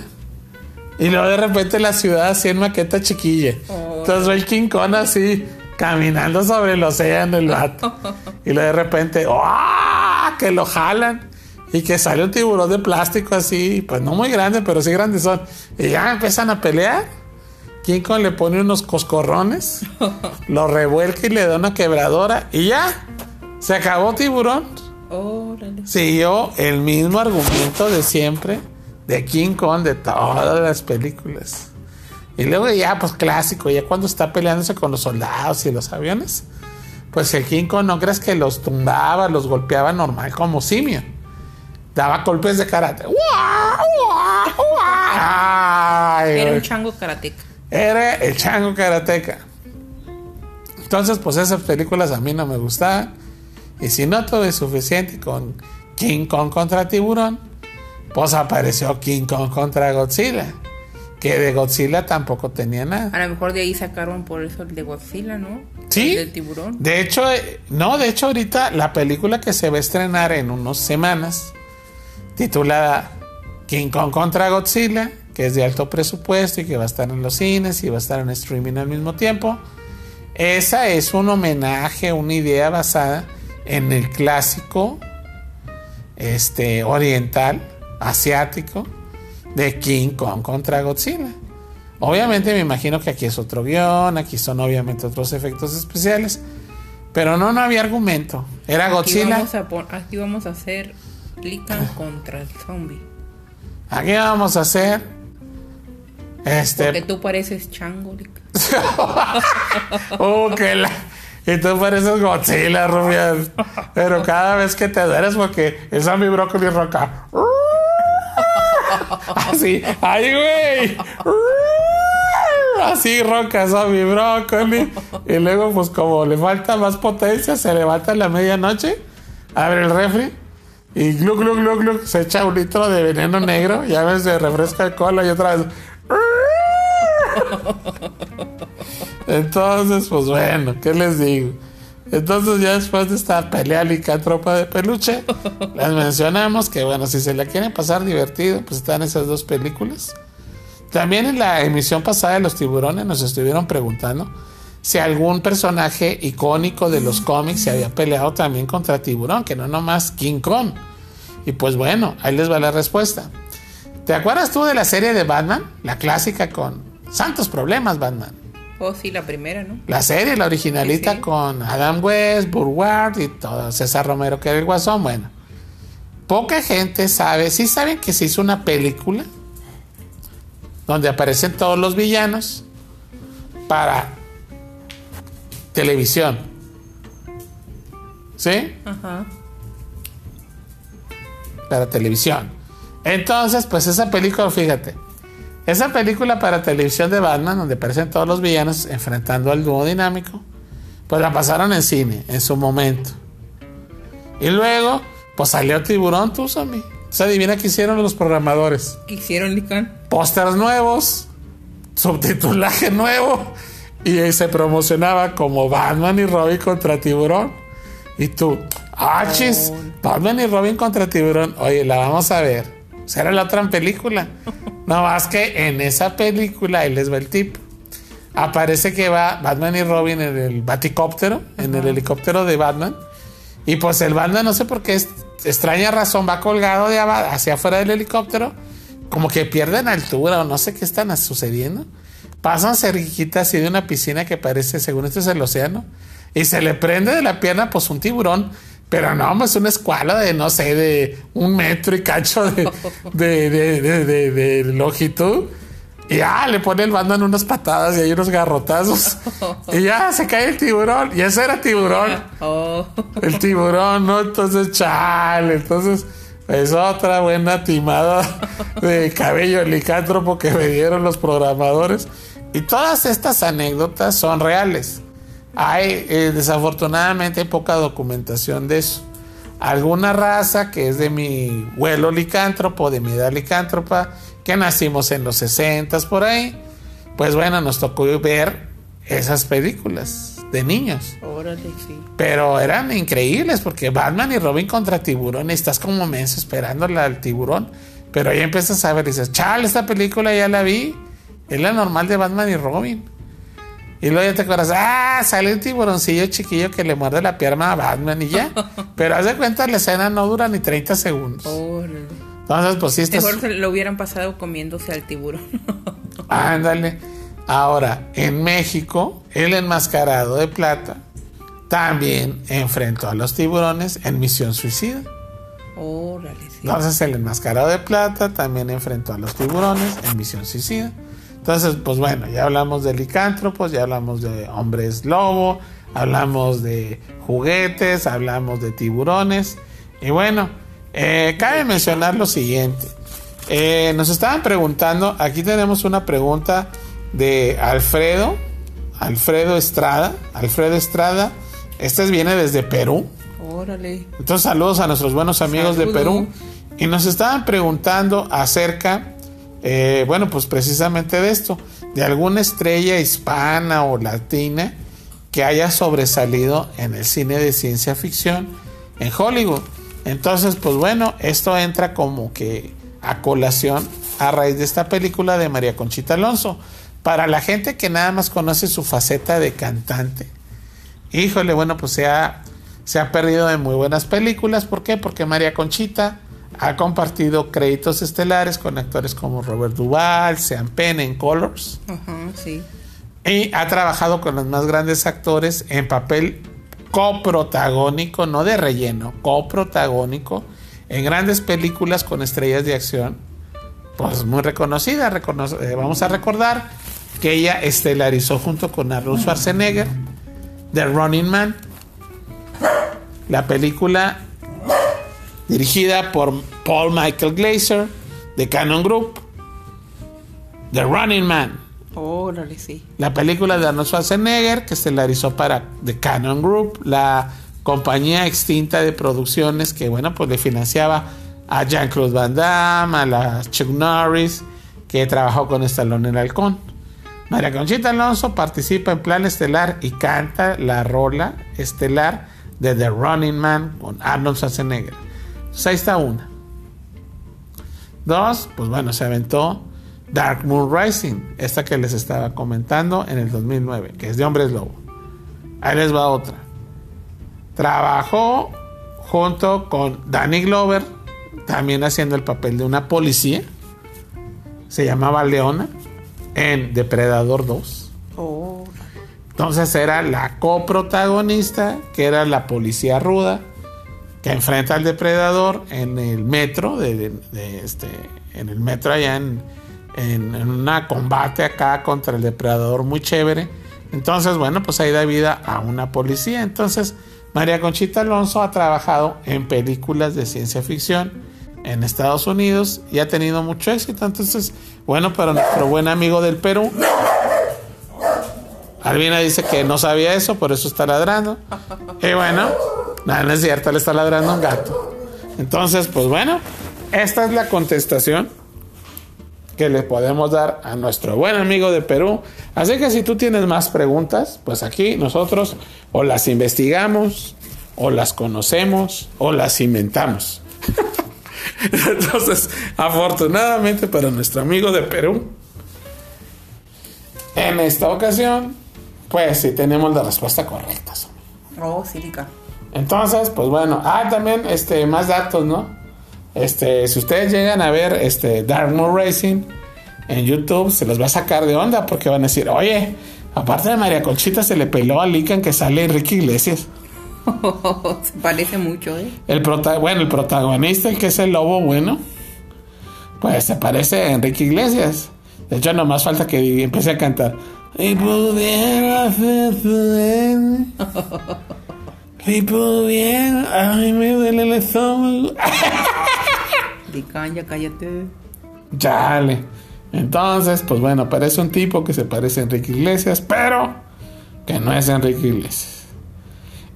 S1: Y luego de repente la ciudad así en maqueta chiquilla.
S2: Oh.
S1: Entonces ve el King Kong así, caminando sobre el océano, el vato. Y luego de repente, ¡ah! Que lo jalan. Y que sale un tiburón de plástico así, pues no muy grande, pero sí grandes son. Y ya empiezan a pelear. King Kong le pone unos coscorrones, lo revuelca y le da una quebradora y ya, se acabó tiburón.
S2: Órale.
S1: Siguió el mismo argumento de siempre de King Kong de todas las películas. Y luego ya, pues clásico, ya cuando está peleándose con los soldados y los aviones, pues el King Kong no crees que los tumbaba, los golpeaba normal como simio. Daba golpes de karate. Ay,
S2: Era un chango karateca.
S1: Era el chango karateca. Entonces, pues esas películas a mí no me gustaban. Y si no tuve suficiente con King Kong contra tiburón, pues apareció King Kong contra Godzilla. Que de Godzilla tampoco tenía nada.
S2: A lo mejor de ahí sacaron por eso el de Godzilla, ¿no?
S1: Sí.
S2: El del tiburón.
S1: De hecho, eh, no, de hecho ahorita la película que se va a estrenar en unas semanas, titulada King Kong contra Godzilla, que es de alto presupuesto y que va a estar en los cines y va a estar en streaming al mismo tiempo. Esa es un homenaje, una idea basada en el clásico este, oriental, asiático, de King Kong contra Godzilla. Obviamente me imagino que aquí es otro guion, aquí son obviamente otros efectos especiales, pero no, no había argumento. Era Godzilla.
S2: Aquí vamos a, pon- aquí vamos a hacer Lican contra el zombie.
S1: Aquí vamos a hacer este
S2: Porque tú pareces chango.
S1: Oh, que la... Y tú pareces Godzilla, Rubias. Pero cada vez que te dueres porque a mi brócoli roca. Así, ay, güey. Así roca a mi brócoli. Y luego, pues como le falta más potencia, se levanta en la medianoche, abre el refri y glu, glu, glu, glu, se echa un litro de veneno negro. Ya ves, se refresca el cola y otra vez. Entonces, pues bueno, ¿qué les digo? Entonces ya después de esta pelea licántropa de peluche, les mencionamos que bueno, si se la quieren pasar divertido, pues están esas dos películas. También en la emisión pasada de los tiburones nos estuvieron preguntando si algún personaje icónico de los cómics se había peleado también contra tiburón, que no nomás King Kong. Y pues bueno, ahí les va la respuesta. ¿Te acuerdas tú de la serie de Batman? La clásica con santos problemas, Batman.
S2: Oh, sí, la primera, ¿no?
S1: La serie, la originalita
S2: Sí.
S1: con Adam West, Burward y todo, César Romero que era el guasón. Bueno, poca gente sabe, sí saben que se hizo una película donde aparecen todos los villanos para televisión. ¿Sí?
S2: Ajá.
S1: para televisión. Entonces, pues esa película, fíjate, esa película para televisión de Batman, donde aparecen todos los villanos enfrentando al dúo dinámico, pues la pasaron en cine en su momento. Y luego, pues salió Tiburón, tú, Sammy. Se adivina qué hicieron los programadores.
S2: ¿Qué hicieron, Lican?
S1: Pósters nuevos, subtitulaje nuevo, y se promocionaba como Batman y Robin contra Tiburón. Y tú, ah, chis, Batman y Robin contra Tiburón. Oye, la vamos a ver. Será la otra película. No más que en esa película, ahí les va el tip. Aparece que va Batman y Robin en el baticóptero, en el helicóptero de Batman. Y pues el Batman, no sé por qué, es- extraña razón, va colgado de hacia afuera del helicóptero. Como que pierden altura o no sé qué están sucediendo. Pasan cerquita así de una piscina que parece, según esto es el océano. Y se le prende de la pierna pues un tiburón. Pero no, es una escuala de, no sé, de un metro y cacho de, de, de- de- longitud. Y ya le pone el Batman unas patadas y hay unos garrotazos. y ya se cae el tiburón. Y ese era tiburón.
S2: Oh,
S1: El tiburón, ¿no? Entonces, chale. Entonces, es otra buena timada de cabello licántropo que me dieron los programadores. Y todas estas anécdotas son reales. Hay, eh, desafortunadamente, hay poca documentación de eso. Alguna raza que es de mi vuelo licántropo, de mi edad licántropa, que nacimos en los 60 por ahí, pues bueno, nos tocó ver esas películas de niños.
S2: órale, sí.
S1: Pero eran increíbles porque Batman y Robin contra tiburón, y estás como menso esperándole al tiburón. Pero ahí empiezas a ver y dices, chale, esta película ya la vi. Es la normal de Batman y Robin. Y luego ya te acuerdas, ah, sale un tiburoncillo chiquillo que le muerde la pierna a Batman y ya. Pero haz de cuenta, la escena no dura ni 30 segundos.
S2: Órale.
S1: Entonces, pues sí, estás...
S2: Mejor lo hubieran pasado comiéndose al tiburón.
S1: Ándale. Ahora, en México, el enmascarado de plata también enfrentó a los tiburones en Misión Suicida.
S2: órale, sí.
S1: Entonces, el enmascarado de plata también enfrentó a los tiburones en Misión Suicida. Entonces, pues bueno, ya hablamos de licántropos, ya hablamos de hombres lobo, hablamos de juguetes, hablamos de tiburones. Y bueno, eh, cabe mencionar lo siguiente. Eh, nos estaban preguntando, aquí tenemos una pregunta de Alfredo, Alfredo Estrada, Alfredo Estrada, este viene desde Perú.
S2: Órale.
S1: Entonces saludos a nuestros buenos amigos de. Perú. Y nos estaban preguntando acerca, eh, bueno, pues precisamente de esto, de alguna estrella hispana o latina que haya sobresalido en el cine de ciencia ficción en Hollywood. Entonces, pues bueno, esto entra como que a colación a raíz de esta película de María Conchita Alonso. Para la gente que nada más conoce su faceta de cantante, híjole, bueno, pues se ha, se ha perdido de muy buenas películas. ¿Por qué? Porque María Conchita ha compartido créditos estelares con actores como Robert Duvall, Sean Penn en Colors.
S2: sí.
S1: Y ha trabajado con los más grandes actores en papel coprotagónico, no de relleno, coprotagónico, en grandes películas con estrellas de acción, pues muy reconocida. Eh, vamos a recordar que ella estelarizó junto con Arnold Schwarzenegger The Running Man, la película dirigida por Paul Michael Glazer de Canon Group, The Running Man.
S2: sí.
S1: La película de Arnold Schwarzenegger que estelarizó para The Canon Group, la compañía extinta de producciones que, bueno, pues le financiaba a Jean-Claude Van Damme, a la Chuck Norris, que trabajó con Stallone en el Halcón. María Conchita Alonso participa en Plan Estelar y canta la rola estelar de The Running Man con Arnold Schwarzenegger. Entonces ahí está una. Dos, pues bueno, se aventó Dark Moon Rising, esta que les estaba comentando en el 2009, que es de Hombres Lobo. Ahí les va otra. Trabajó junto con Danny Glover, también haciendo el papel de una policía. Se llamaba Leona en Depredador 2. Entonces era la coprotagonista, que era la policía ruda, que enfrenta al depredador en el metro, de, este, en el metro allá en, en, en un combate acá contra el depredador muy chévere. Entonces, bueno, pues ahí da vida a una policía. Entonces, María Conchita Alonso ha trabajado en películas de ciencia ficción en Estados Unidos y ha tenido mucho éxito. Entonces, bueno, para nuestro buen amigo del Perú, Albina dice que no sabía eso, por eso está ladrando. Y bueno, nada, no es cierto, le está ladrando un gato. Entonces, pues bueno, esta es la contestación que le podemos dar a nuestro buen amigo de Perú. Así que si tú tienes más preguntas, pues aquí nosotros o las investigamos, o las conocemos, o las inventamos. Entonces, afortunadamente para nuestro amigo de Perú, en esta ocasión, pues sí tenemos la respuesta correcta.
S2: Oh, sílica.
S1: Entonces, pues bueno, ah, también este, más datos, ¿no? Este, si ustedes llegan a ver este Dark Moon Racing en YouTube, se los va a sacar de onda porque van a decir, oye, aparte de María Conchita, se le peló a Lican que sale Enrique Iglesias.
S2: Se parece mucho, ¿eh?
S1: El bueno, el protagonista, el que es el lobo bueno, pues se parece a Enrique Iglesias. De hecho, no más falta que empiece a cantar. Y pudiera hacer Y pudiera. Ay, me duele el estómago.
S2: ya cállate.
S1: Chale. Entonces, pues bueno, parece un tipo que se parece a Enrique Iglesias, pero que no es Enrique Iglesias.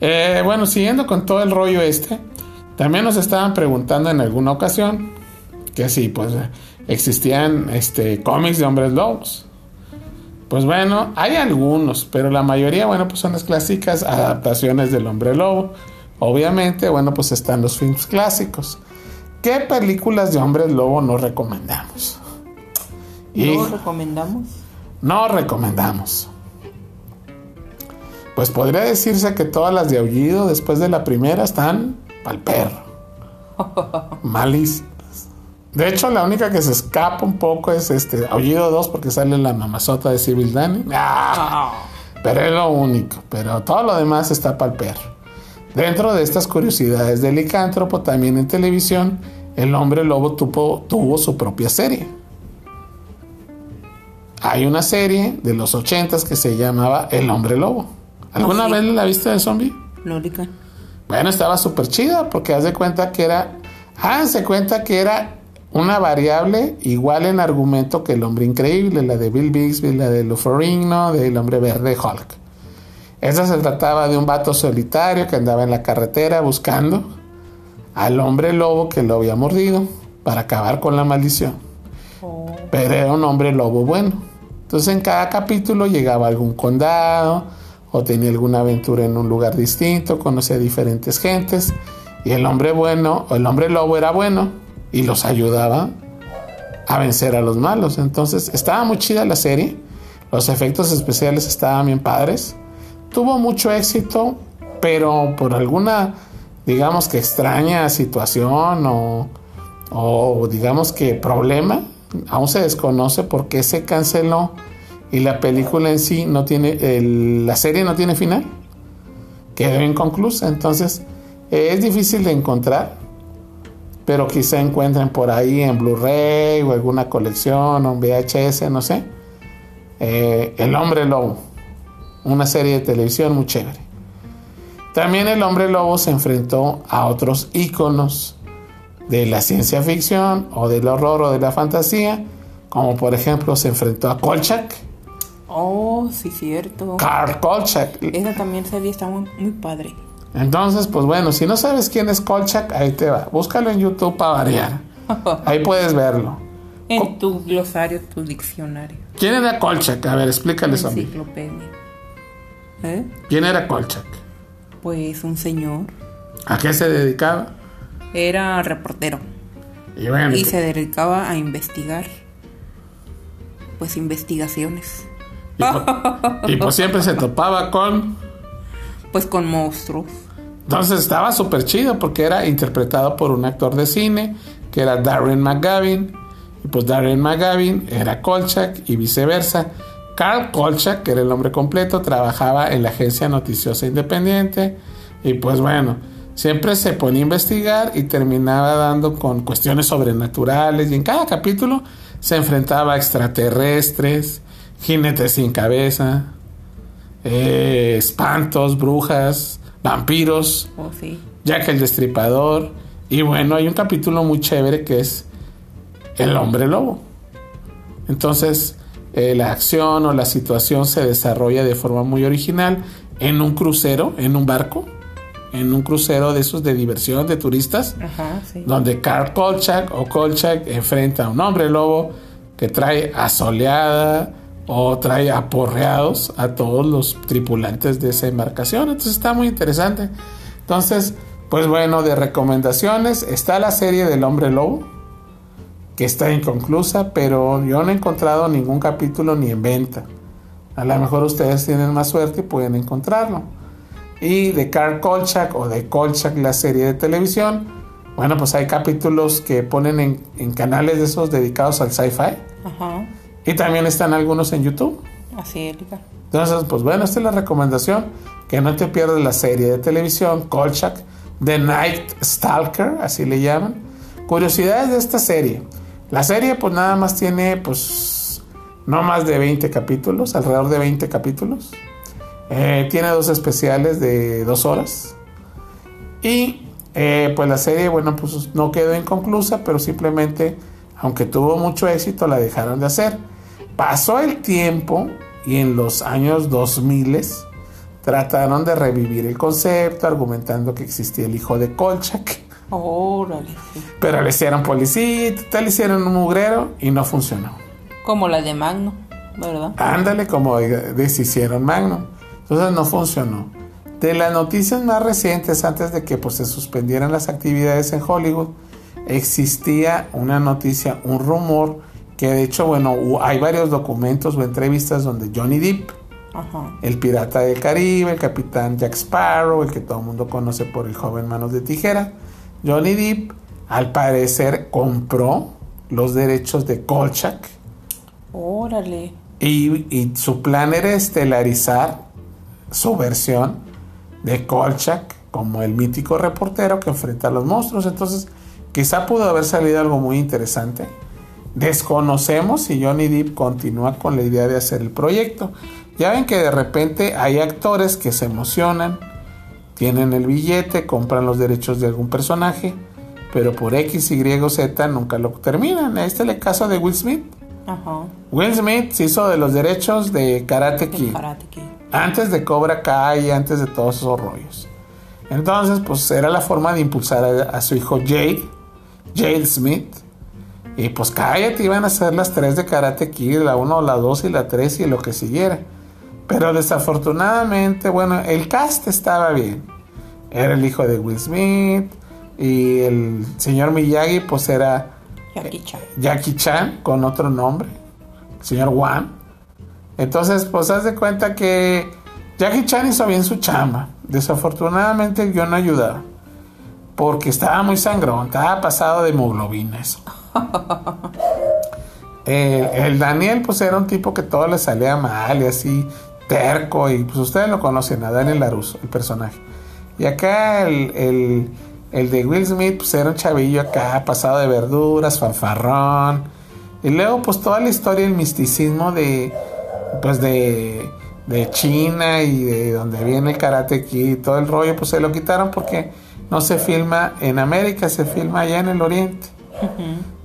S1: Eh, bueno, siguiendo con todo el rollo este, también nos estaban preguntando en alguna ocasión que si pues existían este, cómics de hombres lobos. Pues bueno, hay algunos, pero la mayoría, bueno, pues son las clásicas adaptaciones del hombre lobo. Obviamente, bueno, pues están los films clásicos. ¿Qué películas de hombres lobo no recomendamos?
S2: ¿No recomendamos?
S1: No recomendamos. Pues podría decirse que todas las de Aullido después de la primera están pa'l perro. Malísimas. De hecho, la única que se escapa un poco es este Aullido 2 porque sale la mamazota de Civil Danny. Ah, pero es lo único. Pero todo lo demás está pa'l perro. Dentro de estas curiosidades del licántropo, también en televisión, el hombre lobo tuvo, tuvo su propia serie. Hay una serie de los ochentas que se llamaba El hombre lobo. ¿Alguna vez la viste de zombie?
S2: No, Rica.
S1: Bueno, estaba súper chida porque haz de cuenta que era. Háganse cuenta que era una variable igual en argumento que el hombre increíble, la de Bill Bixby, la de Luferrino, del hombre verde Hulk. Esa se trataba de un vato solitario que andaba en la carretera buscando al hombre lobo que lo había mordido para acabar con la maldición. Oh. Pero era un hombre lobo bueno. Entonces en cada capítulo llegaba a algún condado, o tenía alguna aventura en un lugar distinto, conocía diferentes gentes y el hombre bueno, o el hombre lobo era bueno y los ayudaba a vencer a los malos. Entonces estaba muy chida la serie, los efectos especiales estaban bien padres, tuvo mucho éxito, pero por alguna, digamos que extraña situación o o digamos que problema, aún se desconoce por qué se canceló y la película en sí no tiene, la serie no tiene final, quedó inconclusa, entonces es difícil de encontrar, pero quizá encuentren por ahí en Blu-ray o alguna colección o en VHS, no sé, eh, El hombre lobo, una serie de televisión muy chévere. También el hombre lobo se enfrentó a otros íconos de la ciencia ficción o del horror o de la fantasía, como por ejemplo se enfrentó a Kolchak.
S2: Oh, sí, cierto.
S1: Carl Kolchak.
S2: Esa también serie está muy, muy padre.
S1: Entonces, pues bueno, si no sabes quién es Kolchak, ahí te va. Búscalo en YouTube para variar. Ahí puedes verlo.
S2: En tu glosario, tu diccionario.
S1: ¿Quién era Kolchak? A ver, explícale eso.
S2: Enciclopedia.
S1: ¿Eh? ¿Quién era Kolchak?
S2: Pues un señor.
S1: ¿A qué se dedicaba?
S2: Era reportero. Y, y se dedicaba a investigar. Pues investigaciones.
S1: Y pues, y pues siempre se topaba con
S2: pues con monstruos.
S1: Entonces estaba súper chido porque era interpretado por un actor de cine que era Darren McGavin. Y pues Darren McGavin era Kolchak y viceversa. Carl Kolchak, que era el nombre completo, trabajaba en la agencia noticiosa independiente. Y pues bueno, siempre se ponía a investigar y terminaba dando con cuestiones sobrenaturales. Y en cada capítulo se enfrentaba a extraterrestres, jinetes sin cabeza, eh, espantos, brujas, vampiros,
S2: oh,
S1: Jack el Destripador. Y bueno, hay un capítulo muy chévere que es El hombre lobo. Entonces, eh, la acción o la situación se desarrolla de forma muy original en un crucero, en un barco, en un crucero de esos de diversión de turistas, donde Carl Kolchak o Kolchak enfrenta a un hombre lobo que trae asoleada, o trae aporreados a todos los tripulantes de esa embarcación. Entonces está muy interesante. Entonces, pues bueno, de recomendaciones está la serie del hombre lobo, que está inconclusa, pero yo no he encontrado ningún capítulo ni en venta. A lo mejor ustedes tienen más suerte y pueden encontrarlo. Y de Carl Kolchak o de Kolchak, la serie de televisión, bueno, pues hay capítulos que ponen en, canales de esos dedicados al sci-fi. Ajá y también están algunos en YouTube.
S2: Así es,
S1: Entonces, pues bueno, esta es la recomendación. Que no te pierdas la serie de televisión Kolchak, The Night Stalker, así le llaman. Curiosidades de esta serie. La serie pues nada más tiene pues no más de 20 capítulos, alrededor de 20 capítulos. Eh, tiene dos especiales de dos horas. Y eh, pues la serie, bueno, pues no quedó inconclusa, pero simplemente, aunque tuvo mucho éxito, la dejaron de hacer. Pasó el tiempo y en los años 2000 trataron de revivir el concepto argumentando que existía el hijo de Kolchak.
S2: Órale.
S1: Pero le hicieron policía, le hicieron un mugrero y no funcionó.
S2: Como la de Magno, ¿verdad?
S1: Ándale, como deshicieron Magno. Entonces no funcionó. De las noticias más recientes, antes de que pues, se suspendieran las actividades en Hollywood, existía una noticia, un rumor que de hecho, bueno, hay varios documentos o entrevistas donde Johnny Depp, el pirata del Caribe, el capitán Jack Sparrow, el que todo el mundo conoce por el joven Manos de Tijera, Johnny Depp al parecer compró los derechos de Kolchak.
S2: Órale.
S1: Y, y, su plan era estelarizar su versión de Kolchak como el mítico reportero que enfrenta a los monstruos. Entonces, quizá pudo haber salido algo muy interesante. Desconocemos si Johnny Depp continúa con la idea de hacer el proyecto. Ya ven que de repente hay actores que se emocionan, tienen el billete, compran los derechos de algún personaje, pero por X, Y o Z nunca lo terminan. Este es el caso de Will Smith. Will Smith se hizo de los derechos de Karate Kid. Antes de Cobra Kai y antes de todos esos rollos. Entonces, pues era la forma de impulsar a, a su hijo Jade, Jade Smith, y pues cállate, iban a ser las tres de Karate Kid, la 1, la 2 y la 3 y lo que siguiera. Pero desafortunadamente, bueno, el cast estaba bien. Era el hijo de Will Smith y el señor Miyagi pues era
S2: Jackie Chan,
S1: Jackie Chan con otro nombre, el señor Wan. Entonces, pues haz de cuenta que Jackie Chan hizo bien su chamba. Desafortunadamente yo no ayudaba porque estaba muy sangrón, estaba pasado de hemoglobina eso. El, el Daniel, pues era un tipo que todo le salía mal y así, terco, y pues ustedes lo conocen, a Daniel Laruso, el personaje. Y acá el, el, de Will Smith, pues era un chavillo acá, pasado de verduras, fanfarrón. Y luego, pues toda la historia, el misticismo de, pues de, de China y de donde viene el karate aquí, todo el rollo, pues se lo quitaron porque no se filma en América, se filma allá en el Oriente.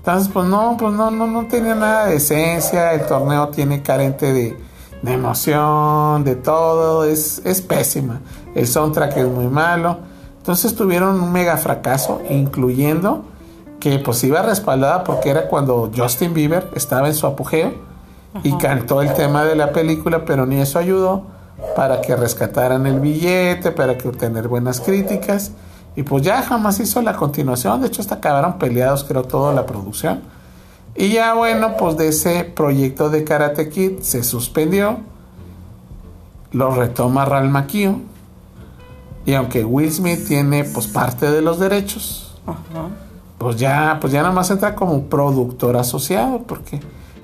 S1: Entonces, pues no, pues no, no, no tenía nada de esencia, el torneo tiene carente de, de emoción, de todo, es, es pésima. El soundtrack es muy malo. Entonces tuvieron un mega fracaso, incluyendo que pues iba respaldada porque era cuando Justin Bieber estaba en su apogeo y cantó el tema de la película, pero ni eso ayudó para que rescataran el billete, para que obtener buenas críticas. Y pues ya jamás hizo la continuación. De hecho, hasta acabaron peleados, creo, toda la producción. Y ya bueno, pues de ese proyecto de Karate Kid se suspendió. Lo retoma Ralph Macchio. Y aunque Will Smith tiene pues parte de los derechos, pues ya, pues ya nada más entra como productor asociado. Porque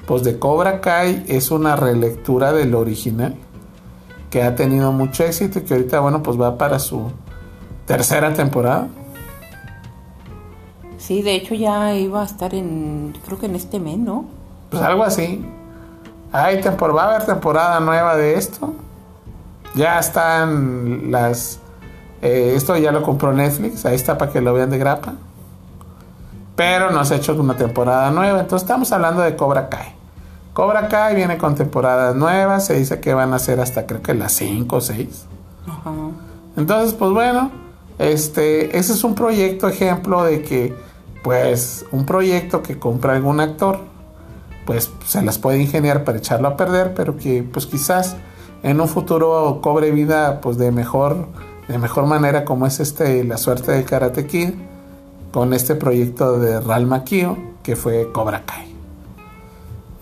S1: pues de Cobra Kai es una relectura del original. Que ha tenido mucho éxito y que ahorita, bueno, pues va para su tercera temporada.
S2: Sí, de hecho ya iba a estar en, creo que en este mes, ¿no?
S1: Pues algo así. Hay tempor va a haber temporada nueva de esto. Ya están las... eh, esto ya lo compró Netflix, ahí está para que lo vean de grapa. Pero no se ha hecho una temporada nueva, entonces estamos hablando de Cobra Kai. Cobra Kai viene con temporadas nuevas, se dice que van a ser hasta creo que las 5 o 6.
S2: Ajá.
S1: Entonces, pues bueno, este, ese es un proyecto ejemplo de que, pues, un proyecto que compra algún actor, pues se las puede ingeniar para echarlo a perder, pero que, pues, quizás en un futuro cobre vida, pues, de mejor, de mejor manera, como es este, la suerte de Karate Kid, con este proyecto de Ralph Macchio, que fue Cobra Kai.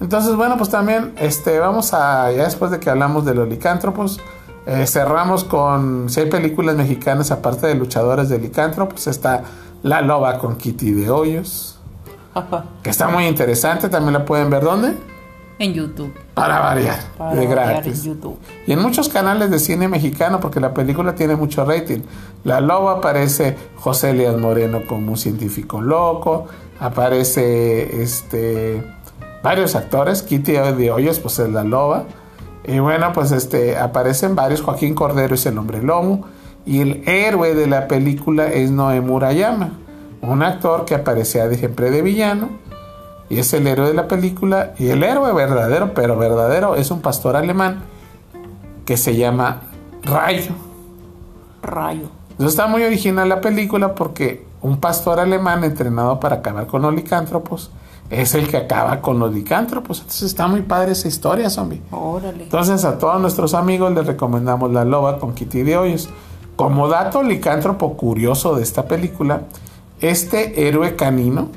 S1: Entonces, bueno, pues también, este, vamos a, ya después de que hablamos de los licántropos, eh, cerramos con seis películas mexicanas, aparte de luchadores de licántropos, está La Loba con Kitty de Hoyos, que está muy interesante, también la pueden ver, ¿dónde?
S2: En YouTube.
S1: Para variar,
S2: Para
S1: de gratis.
S2: en YouTube.
S1: Y en muchos canales de cine mexicano, porque la película tiene mucho rating. La Loba aparece José Elias Moreno como un científico loco, aparece este varios actores, Kitty de Hoyos, pues es la Loba. Y bueno, pues este aparecen varios, Joaquín Cordero es el hombre lobo, y el héroe de la película es Noé Murayama, un actor que aparecía de siempre de villano, y es el héroe de la película, y el héroe verdadero, pero verdadero, es un pastor alemán que se llama Rayo.
S2: Rayo.
S1: Entonces está muy original la película porque un pastor alemán entrenado para acabar con los licántropos es el que acaba con los licántropos. Entonces está muy padre esa historia, zombie.
S2: Órale.
S1: Entonces a todos nuestros amigos les recomendamos La Loba con Kitty de Hoyos. Como dato licántropo curioso de esta película, este héroe canino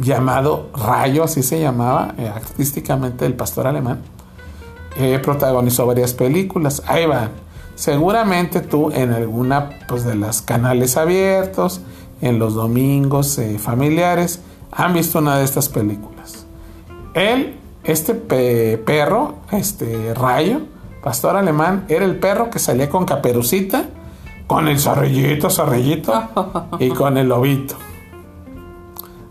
S1: llamado Rayo, así se llamaba eh, artísticamente el pastor alemán, eh, protagonizó varias películas. Ahí va. Seguramente tú en alguna pues, de las canales abiertos, en los domingos eh, familiares, han visto una de estas películas. Él, este pe- perro, este rayo, pastor alemán, era el perro que salía con caperucita, con el zorrillito, zorrillito, y con el lobito.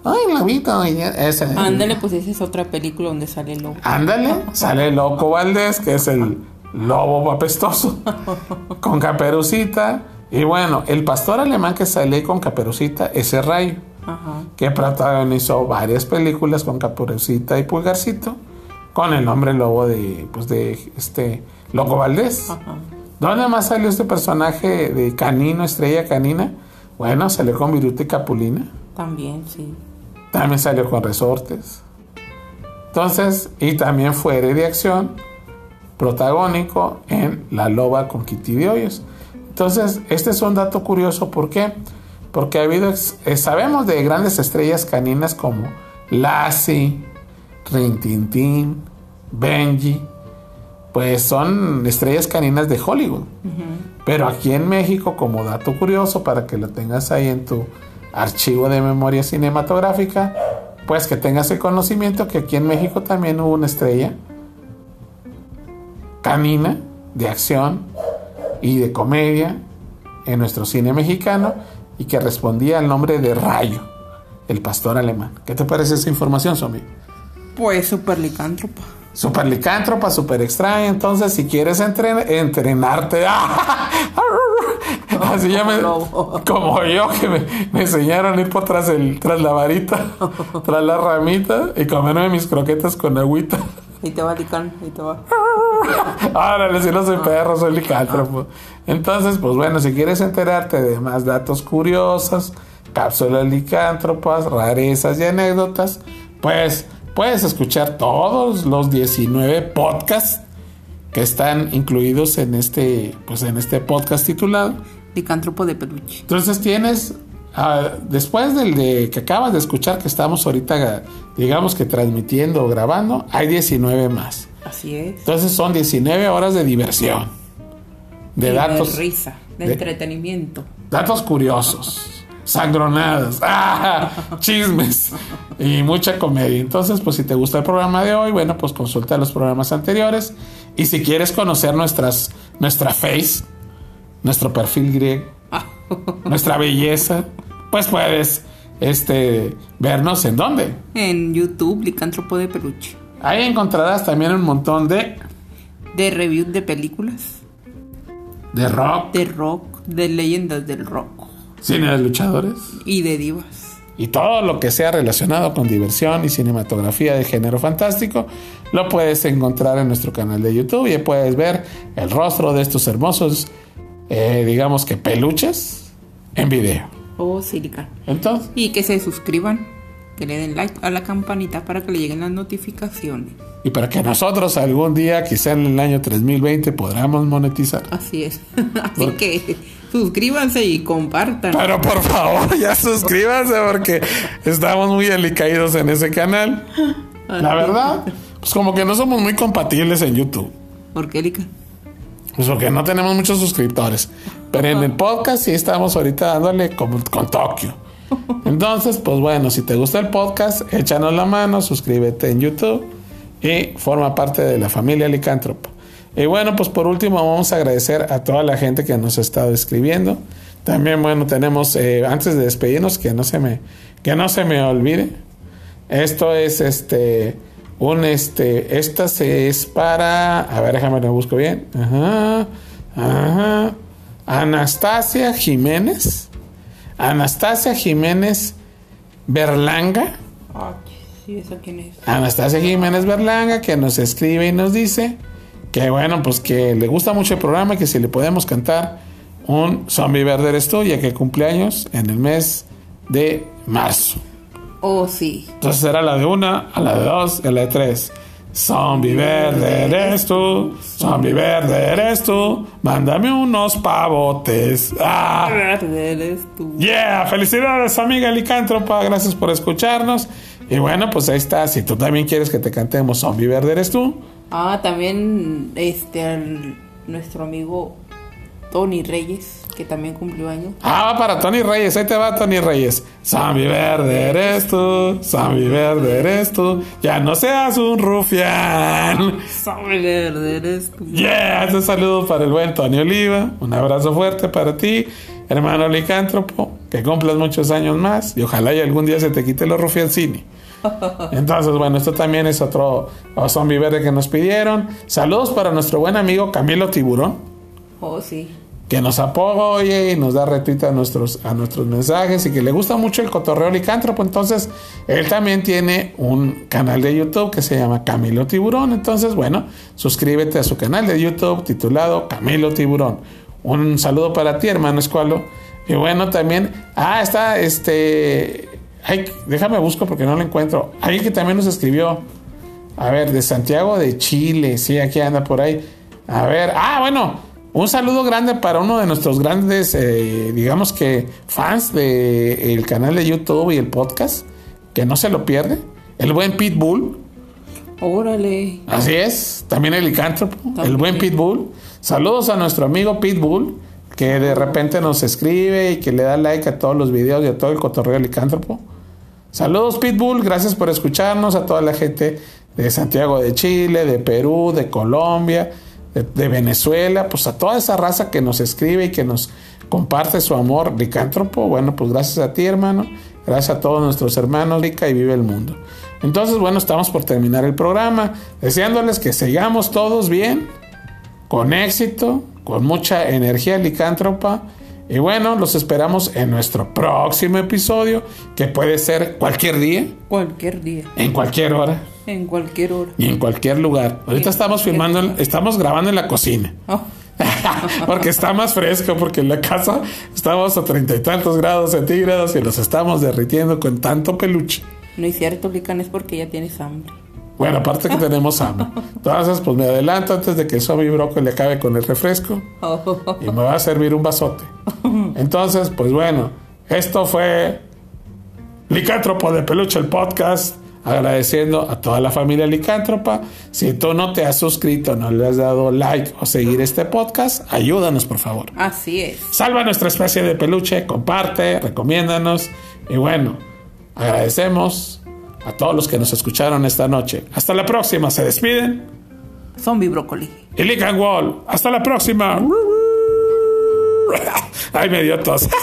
S1: Ay, lobito, y ese.
S2: Ándale, pues esa es otra película donde sale el lobo.
S1: Ándale, sale el Loco Valdés, que es el lobo apestoso, con caperucita. Y bueno, el pastor alemán que sale con caperucita, ese rayo,
S2: Ajá.
S1: que protagonizó varias películas con caperucita y pulgarcito, con el nombre lobo de, pues de este Loco Valdés.
S2: Ajá.
S1: ¿Dónde más salió este personaje de canino, estrella canina? Bueno, salió con Viruta y Capulina.
S2: También, sí.
S1: También salió con resortes. Entonces, y también fue de acción protagónico en La Loba con Kitty de Hoyos. Entonces, este es un dato curioso. ¿Por qué? Porque ha habido, eh, sabemos de grandes estrellas caninas como Lassie, Rintintín, Benji. pues son estrellas caninas de Hollywood. Pero aquí en México, como dato curioso, para que lo tengas ahí en tu archivo de memoria cinematográfica, pues que tengas el conocimiento que aquí en México también hubo una estrella canina de acción y de comedia en nuestro cine mexicano y que respondía al nombre de Rayo, el pastor alemán. ¿Qué te parece esa información, Somi?
S2: Pues super licántropa.
S1: Super licántropa, super extraña. Entonces, si quieres entrenarte, así ya me, como yo que me, enseñaron a ir por tras, el, tras la varita, tras la ramita y comerme mis croquetas con agüita.
S2: Y te va licán, y te va.
S1: Árale, si no soy perro, soy licántropo. Entonces, pues bueno, si quieres enterarte de más datos curiosos, cápsulas licántropas, rarezas y anécdotas, pues puedes escuchar todos los 19 podcasts que están incluidos en este, pues en este podcast titulado
S2: Licántropo de peluche.
S1: Entonces tienes, ah, después del de que acabas de escuchar que estamos ahorita, digamos que transmitiendo o grabando, hay 19 más.
S2: Así es.
S1: Entonces son 19 horas de diversión. De datos.
S2: De risa, de, entretenimiento.
S1: Datos curiosos. sangronadas, ¡ah! chismes y mucha comedia. Entonces, pues si te gusta el programa de hoy, bueno, pues consulta los programas anteriores. Y si quieres conocer nuestras, nuestra face, nuestro perfil griego, nuestra belleza, pues puedes este, vernos en dónde.
S2: En YouTube, Licántropo de Peluche.
S1: Ahí encontrarás también un montón de...
S2: De reviews de películas.
S1: De rock.
S2: De rock, de leyendas del rock.
S1: Cine de luchadores.
S2: Y de divas.
S1: Y todo lo que sea relacionado con diversión y cinematografía de género fantástico lo puedes encontrar en nuestro canal de YouTube y puedes ver el rostro de estos hermosos, eh, digamos que peluches en video.
S2: Oh, sílica.
S1: Entonces.
S2: Y que se suscriban que le den like a la campanita para que le lleguen las notificaciones.
S1: Y para que nosotros algún día, quizá en el año 3020, podamos monetizar.
S2: Así es. Así que suscríbanse y compartan.
S1: Pero por favor, ya suscríbanse porque estamos muy alicaídos en ese canal. La verdad, pues como que no somos muy compatibles en YouTube.
S2: ¿Por qué, Lica?
S1: Pues porque no tenemos muchos suscriptores. Pero en el podcast sí estamos ahorita dándole como con Tokio. Entonces, pues bueno, si te gusta el podcast, échanos la mano, suscríbete en YouTube y forma parte de la familia Licántropo. Y bueno, pues por último vamos a agradecer a toda la gente que nos ha estado escribiendo. También, bueno, tenemos, eh, antes de despedirnos, que no se me, que no se me olvide. Esto es este, un este, esta es para, a ver, déjame lo busco bien. Ajá, ajá. Anastasia Jiménez. Anastasia Jiménez Berlanga. Anastasia Jiménez Berlanga que nos escribe y nos dice que bueno, pues que le gusta mucho el programa, que si le podemos cantar un Zombie Verde eres tú, ya que cumpleaños en el mes de marzo.
S2: Oh, sí.
S1: Entonces será la de una, a la de dos, a la de tres. Zombie verde eres tú, zombie verde eres tú, mándame unos pavotes. Ah.
S2: Verde eres tú.
S1: Yeah, felicidades amiga licántropa, gracias por escucharnos. Y bueno, pues ahí está, si tú también quieres que te cantemos Zombie verde eres tú.
S2: Ah, también este nuestro amigo Tony Reyes que también cumplió años.
S1: Ah, para Tony Reyes, ahí te va Tony Reyes. Sammy Verde eres tú, Sammy Verde eres tú, ya no seas un rufián.
S2: Sammy Verde eres tú.
S1: Yeah, un saludo para el buen Tony Oliva, un abrazo fuerte para ti, hermano licántropo, que cumplas muchos años más y ojalá y algún día se te quite los rufiancini. Entonces, bueno, esto también es otro zombie verde que nos pidieron. Saludos para nuestro buen amigo Camilo Tiburón.
S2: Oh, sí
S1: que nos apoya y nos da retweet a nuestros, a nuestros mensajes y que le gusta mucho el cotorreo licántropo. Entonces, él también tiene un canal de YouTube que se llama Camilo Tiburón. Entonces, bueno, suscríbete a su canal de YouTube titulado Camilo Tiburón. Un saludo para ti, hermano Escualo. Y bueno, también, ah, está este. Ay, déjame busco porque no lo encuentro. Alguien que también nos escribió. A ver, de Santiago de Chile. Sí, aquí anda por ahí. A ver, ah, bueno. Un saludo grande para uno de nuestros grandes, eh, digamos que fans del canal de YouTube y el podcast, que no se lo pierde, el buen Pitbull.
S2: Órale.
S1: Así es, también el licántropo, el buen Pitbull. Saludos a nuestro amigo Pitbull, que de repente nos escribe y que le da like a todos los videos y a todo el cotorreo del licántropo. Saludos Pitbull, gracias por escucharnos, a toda la gente de Santiago de Chile, de Perú, de Colombia, de, de Venezuela, pues a toda esa raza que nos escribe y que nos comparte su amor licántropo. Bueno, pues gracias a ti, hermano. Gracias a todos nuestros hermanos, Lica y vive el mundo. Entonces, bueno, estamos por terminar el programa, deseándoles que sigamos todos bien, con éxito, con mucha energía licántropa. Y bueno, los esperamos en nuestro próximo episodio, que puede ser cualquier día,
S2: Cualquier día.
S1: en cualquier hora
S2: En cualquier hora.
S1: y en cualquier lugar. Ahorita estamos filmando, estamos grabando en la cocina.
S2: Oh,
S1: porque está más fresco, porque en la casa estamos a treinta y tantos grados centígrados y los estamos derritiendo con tanto peluche.
S2: no es cierto, Lican, es porque ya tienes hambre.
S1: Bueno, aparte que tenemos hambre. Entonces, pues me adelanto antes de que el zombie brócoli acabe con el refresco y me va a servir un vasote. Entonces, pues bueno, esto fue Licántropo de Peluche, el podcast. Agradeciendo a toda la familia licántropa. Si tú no te has suscrito, no le has dado like o seguir este podcast, ayúdanos por favor.
S2: Así es.
S1: Salva nuestra especie de peluche, comparte, recomiéndanos. Y bueno, agradecemos a todos los que nos escucharon esta noche. Hasta la próxima, se despiden.
S2: Zombie brócoli.
S1: Y Lick and Wall, hasta la próxima. Ay, me dio tos.